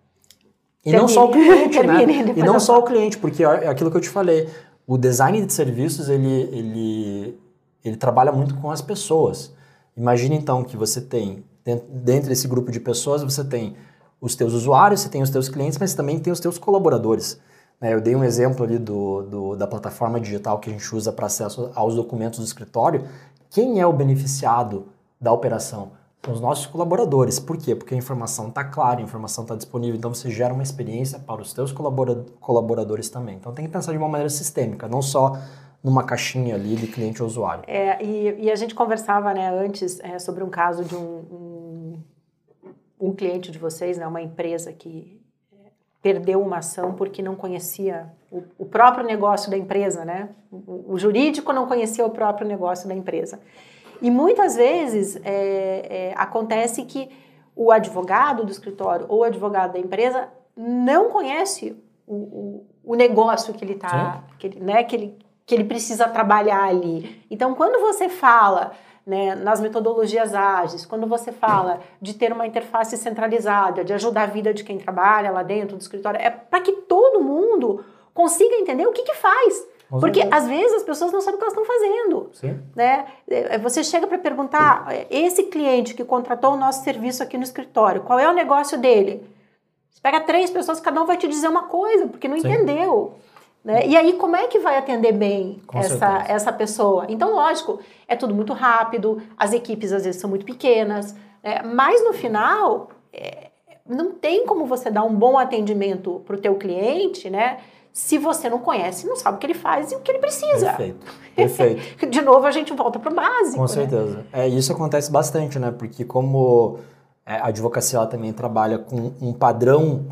e não só o cliente, né? E não só o cliente, porque é aquilo que eu te falei, o design de serviços, ele, ele, ele trabalha muito com as pessoas. Imagine então que você tem, dentro desse grupo de pessoas, você tem os teus usuários, você tem os teus clientes, mas também tem os teus colaboradores. Né? Eu dei um exemplo ali do, do, da plataforma digital que a gente usa para acesso aos documentos do escritório. Quem é o beneficiado da operação são os nossos colaboradores. Por quê? Porque a informação está clara, a informação está disponível, então você gera uma experiência para os seus colaboradores também. Então tem que pensar de uma maneira sistêmica, não só numa caixinha ali de cliente ou usuário. É, e, e a gente conversava né, antes é, sobre um caso de um, um, um, cliente de vocês, né, uma empresa que é, perdeu uma ação porque não conhecia o, o próprio negócio da empresa, né? O, o jurídico não conhecia o próprio negócio da empresa. E muitas vezes é, é, acontece que o advogado do escritório ou o advogado da empresa não conhece o, o, o negócio que ele está, que, né, que, ele, que ele precisa trabalhar ali. Então, quando você fala né, nas metodologias ágeis, quando você fala de ter uma interface centralizada, de ajudar a vida de quem trabalha lá dentro do escritório, é para que todo mundo consiga entender o que, que faz. Porque às vezes as pessoas não sabem o que elas estão fazendo. Sim. Né? É, você chega para perguntar, Sim. esse cliente que contratou o nosso serviço aqui no escritório, qual é o negócio dele? Você pega três pessoas, cada um vai te dizer uma coisa, porque não Sim. entendeu. Né? E aí, como é que vai atender bem essa, essa pessoa? Então, lógico, é tudo muito rápido, as equipes às vezes são muito pequenas, né? mas no final, é, não tem como você dar um bom atendimento para o teu cliente, né? Se você não conhece, não sabe o que ele faz e o que ele precisa. Perfeito. Perfeito. De novo, a gente volta para o básico. Com né? certeza. É, isso acontece bastante, né? Porque como é, a advocacia ela também trabalha com um padrão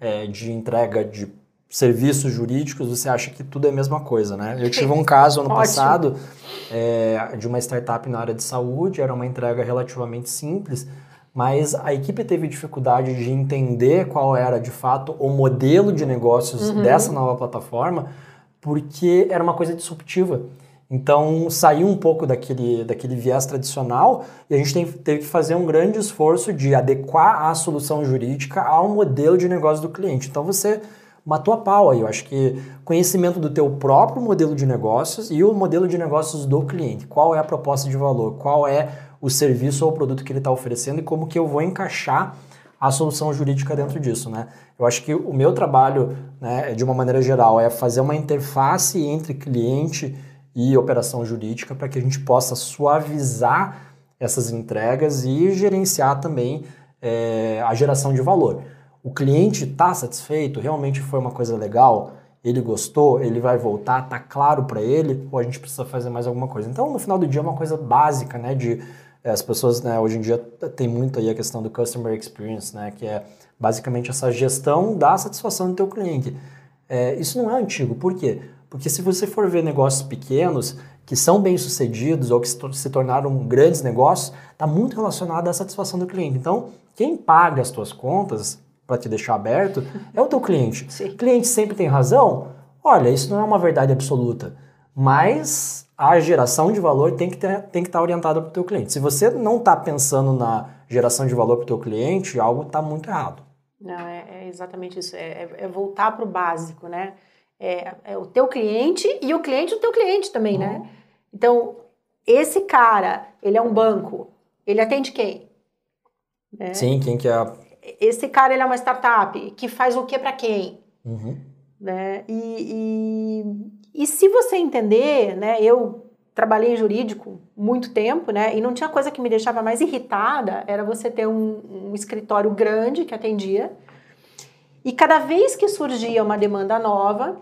é, de entrega de serviços jurídicos, você acha que tudo é a mesma coisa, né? Eu tive um caso ano passado é, de uma startup na área de saúde, era uma entrega relativamente simples, mas a equipe teve dificuldade de entender qual era de fato o modelo de negócios uhum. dessa nova plataforma, porque era uma coisa disruptiva. Então saiu um pouco daquele, daquele viés tradicional e a gente tem, teve que fazer um grande esforço de adequar a solução jurídica ao modelo de negócio do cliente. Então você matou a pau aí. Eu acho que conhecimento do teu próprio modelo de negócios e o modelo de negócios do cliente. Qual é a proposta de valor? Qual é o serviço ou o produto que ele está oferecendo e como que eu vou encaixar a solução jurídica dentro disso, né? Eu acho que o meu trabalho, né, de uma maneira geral, é fazer uma interface entre cliente e operação jurídica para que a gente possa suavizar essas entregas e gerenciar também é, a geração de valor. O cliente está satisfeito? Realmente foi uma coisa legal? Ele gostou? Ele vai voltar? Está claro para ele? Ou a gente precisa fazer mais alguma coisa? Então, no final do dia, é uma coisa básica, né? De é, as pessoas, né, hoje em dia tem muito aí a questão do customer experience, né? Que é basicamente essa gestão da satisfação do teu cliente. É, isso não é antigo. Por quê? Porque se você for ver negócios pequenos que são bem sucedidos ou que se tornaram grandes negócios, está muito relacionado à satisfação do cliente. Então, quem paga as tuas contas para te deixar aberto é o teu cliente. Sim. O cliente sempre tem razão? Olha, isso não é uma verdade absoluta, mas a geração de valor tem que, ter, tem que estar orientada para o teu cliente. Se você não está pensando na geração de valor para o teu cliente, algo está muito errado. Não, é, é exatamente isso. É, é, é voltar para o básico, né? É, é, o teu cliente e o cliente do teu cliente também, né? uhum. né? Então, esse cara, ele é um banco, ele atende quem? Né? Sim, quem que é esse cara ele é uma startup que faz o que para quem? Uhum. Né? E, e, e, se você entender, né, eu trabalhei em jurídico muito tempo, né, e não tinha coisa que me deixava mais irritada, era você ter um, um escritório grande que atendia, e cada vez que surgia uma demanda nova,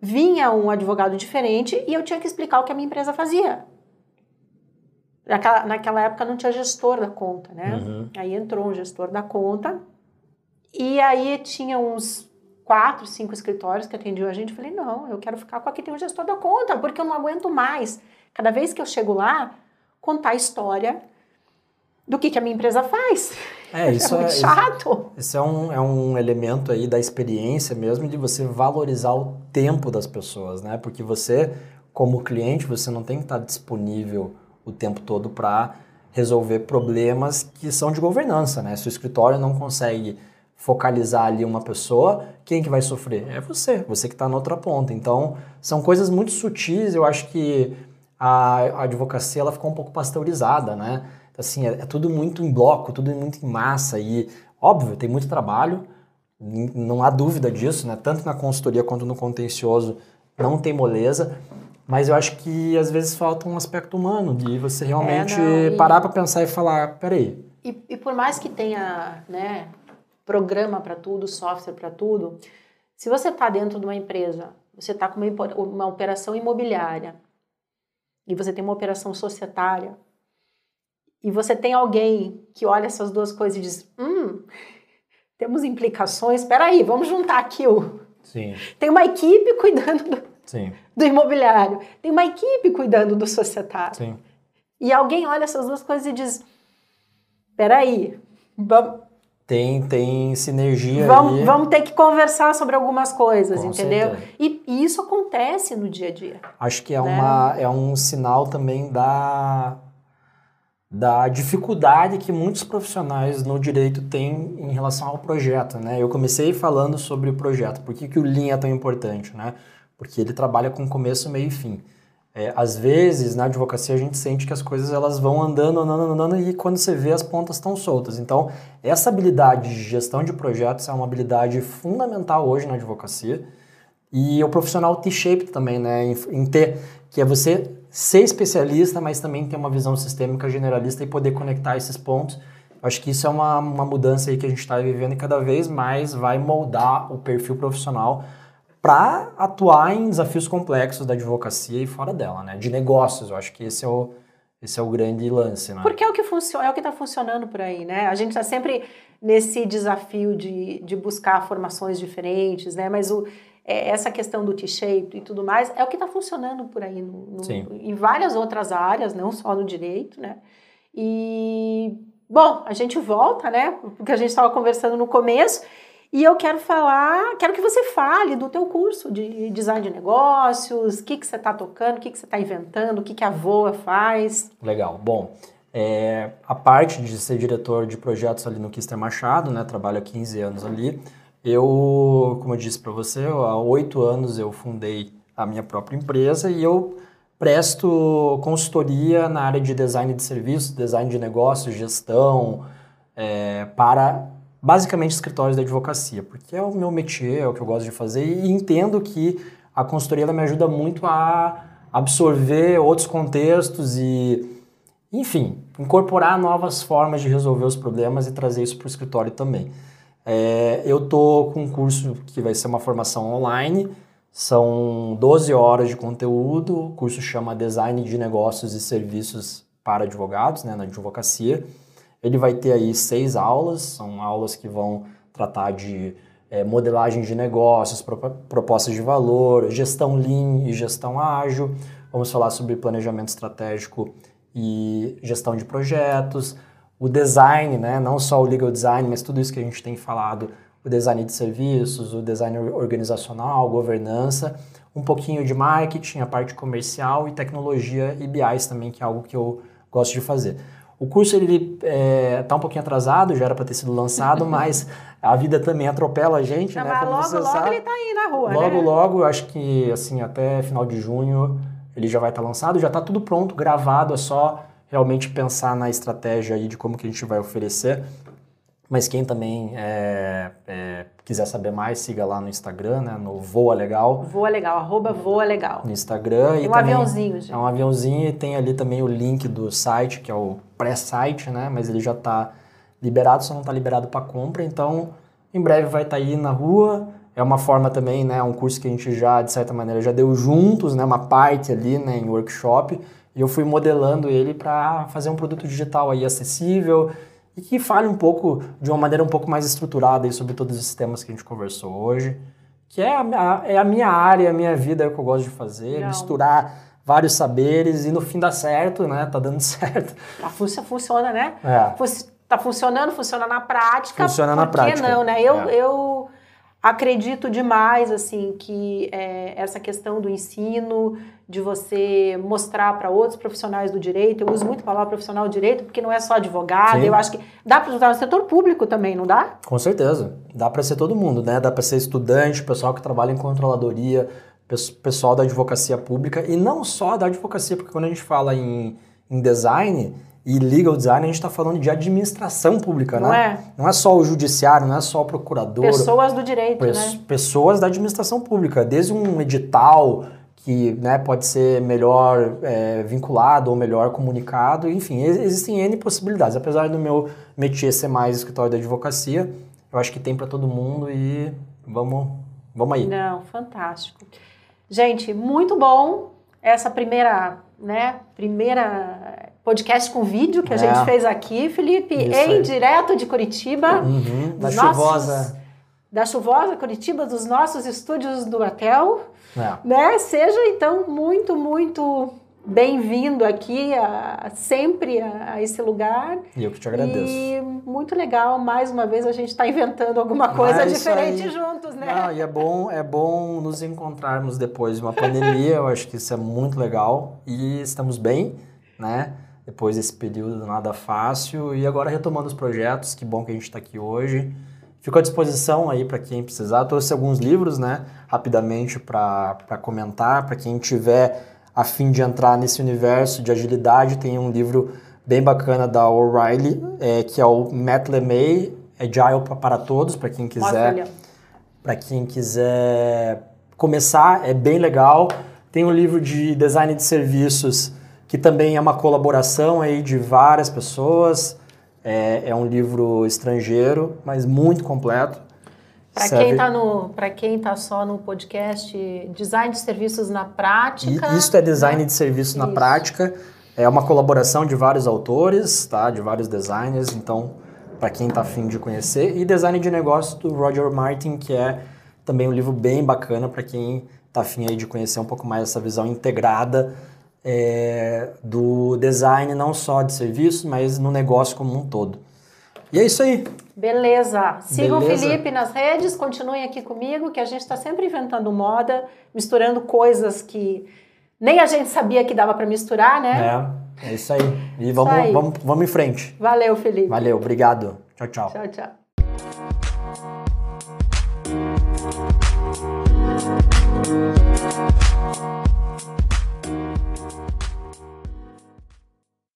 vinha um advogado diferente e eu tinha que explicar o que a minha empresa fazia. Naquela, naquela época não tinha gestor da conta, né? Uhum. Aí entrou um gestor da conta e aí tinha uns quatro, cinco escritórios que atendiam a gente. Eu falei, não, eu quero ficar com aqui tem um gestor da conta, porque eu não aguento mais. Cada vez que eu chego lá, contar a história do que, que a minha empresa faz. É, isso é, muito chato. Isso é um, é um elemento aí da experiência mesmo de você valorizar o tempo das pessoas, né? Porque você, como cliente, você não tem que estar disponível o tempo todo para resolver problemas que são de governança, né? Se o escritório não consegue focalizar ali uma pessoa, quem que vai sofrer? É você, você que está na outra ponta. Então, são coisas muito sutis, eu acho que a, advocacia ela ficou um pouco pasteurizada, né? Assim, é, é, tudo muito em bloco, tudo muito em massa e, óbvio, tem muito trabalho, não há dúvida disso, né? Tanto na consultoria quanto no contencioso não tem moleza, mas eu acho que às vezes falta um aspecto humano, de você realmente é, não, parar para pensar e falar, peraí. E, e por mais que tenha né, programa para tudo, software para tudo, se você está dentro de uma empresa, você está com uma, uma operação imobiliária e você tem uma operação societária e você tem alguém que olha essas duas coisas e diz, hum, temos implicações, espera aí, vamos juntar aqui o... Sim. Tem uma equipe cuidando do, Sim. do imobiliário. Tem uma equipe cuidando do societário. Sim. E alguém olha essas duas coisas e diz: peraí, vamos. Tem, tem sinergia vamos, vamos ter que conversar sobre algumas coisas, Com entendeu? E, e, isso acontece no dia a dia. Acho que é, né? uma, é um sinal também da, da dificuldade que muitos profissionais no direito têm em relação ao projeto, né? Eu comecei falando sobre o projeto, por que, que o Lean é tão importante, né? porque ele trabalha com começo, meio e fim. É, às vezes, na advocacia, a gente sente que as coisas elas vão andando, andando, andando, e quando você vê, as pontas estão soltas. Então, essa habilidade de gestão de projetos é uma habilidade fundamental hoje na advocacia. E o profissional T-shaped também, né, em, em ter, que é você ser especialista, mas também ter uma visão sistêmica generalista e poder conectar esses pontos Acho que isso é uma, uma mudança aí que a gente está vivendo e cada vez mais vai moldar o perfil profissional para atuar em desafios complexos da advocacia e fora dela, né? De negócios, eu acho que esse é o, esse é o grande lance, né? Porque é o que funciona, é o que está funcionando por aí, né? A gente está sempre nesse desafio de, de buscar formações diferentes, né? Mas o, é, essa questão do T-shape e tudo mais é o que está funcionando por aí no, no, em várias outras áreas, não só no direito, né? E bom, a gente volta, né? Porque a gente estava conversando no começo e eu quero falar, quero que você fale do teu curso de design de negócios, o que, que você está tocando, o que, que você está inventando, o que, que a Voa faz. Legal. Bom, é, a parte de ser diretor de projetos ali no Kister Machado, né? Trabalho há 15 anos ali. Eu, como eu disse para você, há oito anos eu fundei a minha própria empresa e eu presto consultoria na área de design de serviços, design de negócios, gestão, é, para basicamente escritórios da advocacia, porque é o meu métier, é o que eu gosto de fazer e entendo que a consultoria me ajuda muito a absorver outros contextos e, enfim, incorporar novas formas de resolver os problemas e trazer isso para o escritório também. É, eu tô com um curso que vai ser uma formação online, são 12 horas de conteúdo, o curso chama Design de Negócios e Serviços para Advogados, né, na advocacia. Ele vai ter aí seis aulas, são aulas que vão tratar de é, modelagem de negócios, propostas de valor, gestão lean e gestão ágil. Vamos falar sobre planejamento estratégico e gestão de projetos, o design, né? não só o legal design, mas tudo isso que a gente tem falado, o design de serviços, o design organizacional, governança, um pouquinho de marketing, a parte comercial e tecnologia e BIs também, que é algo que eu gosto de fazer. O curso ele está é, tá um pouquinho atrasado, já era para ter sido lançado, mas a vida também atropela a gente, Não, né? Mas logo, logo sabe. ele está aí na rua, Logo, né? logo, acho que assim até final de junho ele já vai estar tá lançado, já está tudo pronto, gravado, é só realmente pensar na estratégia aí de como que a gente vai oferecer. Mas quem também é, é, quiser saber mais, siga lá no Instagram, né? No Voa Legal. Voa Legal, arroba Voa Legal. No Instagram. Tem e um também, aviãozinho, gente. É um aviãozinho e tem ali também o link do site, que é o pré-site, né? Mas ele já está liberado, só não está liberado para compra. Então, em breve vai estar tá aí na rua. É uma forma também, né? Um curso que a gente já, de certa maneira, já deu juntos, né? Uma parte ali, né? Em workshop. E eu fui modelando ele para fazer um produto digital aí acessível e que fale um pouco, de uma maneira um pouco mais estruturada sobre todos esses temas que a gente conversou hoje, que é a, é a minha área, a minha vida, é o que eu gosto de fazer, misturar vários saberes e no fim dá certo, né? Tá dando certo. Tá, funciona, né? É. Tá funcionando, funciona na prática. Funciona na prática. Por que não, né? Eu, é. eu acredito demais, assim, que é, essa questão do ensino, de você mostrar para outros profissionais do direito. Eu uso muito a palavra profissional do direito porque não é só advogado. Sim. Eu acho que dá para usar no setor público também, não dá? Com certeza. Dá para ser todo mundo, né? Dá para ser estudante, pessoal que trabalha em controladoria, pessoal da advocacia pública e não só da advocacia, porque quando a gente fala em, em design e legal design, a gente está falando de administração pública, não né? É. Não é só o judiciário, não é só o procurador. Pessoas do direito, né? Pessoas da administração pública, desde um edital que né, pode ser melhor é, vinculado ou melhor comunicado, enfim, existem N possibilidades. Apesar do meu métier ser mais escritório da advocacia, eu acho que tem para todo mundo e vamos, vamos aí. Não, fantástico. Gente, muito bom essa primeira, né, primeira podcast com vídeo que a é. gente fez aqui, Felipe, Isso em aí. direto de Curitiba. Uhum, da nossos, chuvosa. Da chuvosa Curitiba, dos nossos estúdios do hotel. É. Né? Seja então muito, muito bem-vindo aqui a, sempre a, a, esse lugar. E eu que te agradeço. E muito legal, mais uma vez a gente está inventando alguma coisa diferente aí, juntos, né? Não, e é bom, é bom nos encontrarmos depois de uma pandemia, eu acho que isso é muito legal e estamos bem, né? Depois desse período nada fácil e agora retomando os projetos, que bom que a gente está aqui hoje. Fico à disposição aí para quem precisar. Trouxe alguns livros, né, rapidamente para comentar. Para quem tiver a fim de entrar nesse universo de agilidade, tem um livro bem bacana da O'Reilly, é, que é o Matt LeMay, Agile para Todos, para quem quiser. Para quem quiser começar, é bem legal. Tem um livro de design de serviços que também é uma colaboração aí de várias pessoas É, é um livro estrangeiro, mas muito completo. Para quem está no, para quem tá só no podcast, design de serviços na prática. Isso é design de serviço na prática. É uma colaboração de vários autores, tá? De vários designers. Então, para quem está afim de conhecer. E design de negócio do Roger Martin, que é também um livro bem bacana para quem está afim aí de conhecer um pouco mais essa visão integrada é, do design, não só de serviços, mas no negócio como um todo. E é isso aí. Beleza. Sigam Beleza. o Felipe nas redes, continuem aqui comigo, que a gente está sempre inventando moda, misturando coisas que nem a gente sabia que dava para misturar, né? É, é isso aí. E vamos, aí. vamos, vamos em frente. Valeu, Felipe. Valeu, obrigado. Tchau, tchau. Tchau, tchau.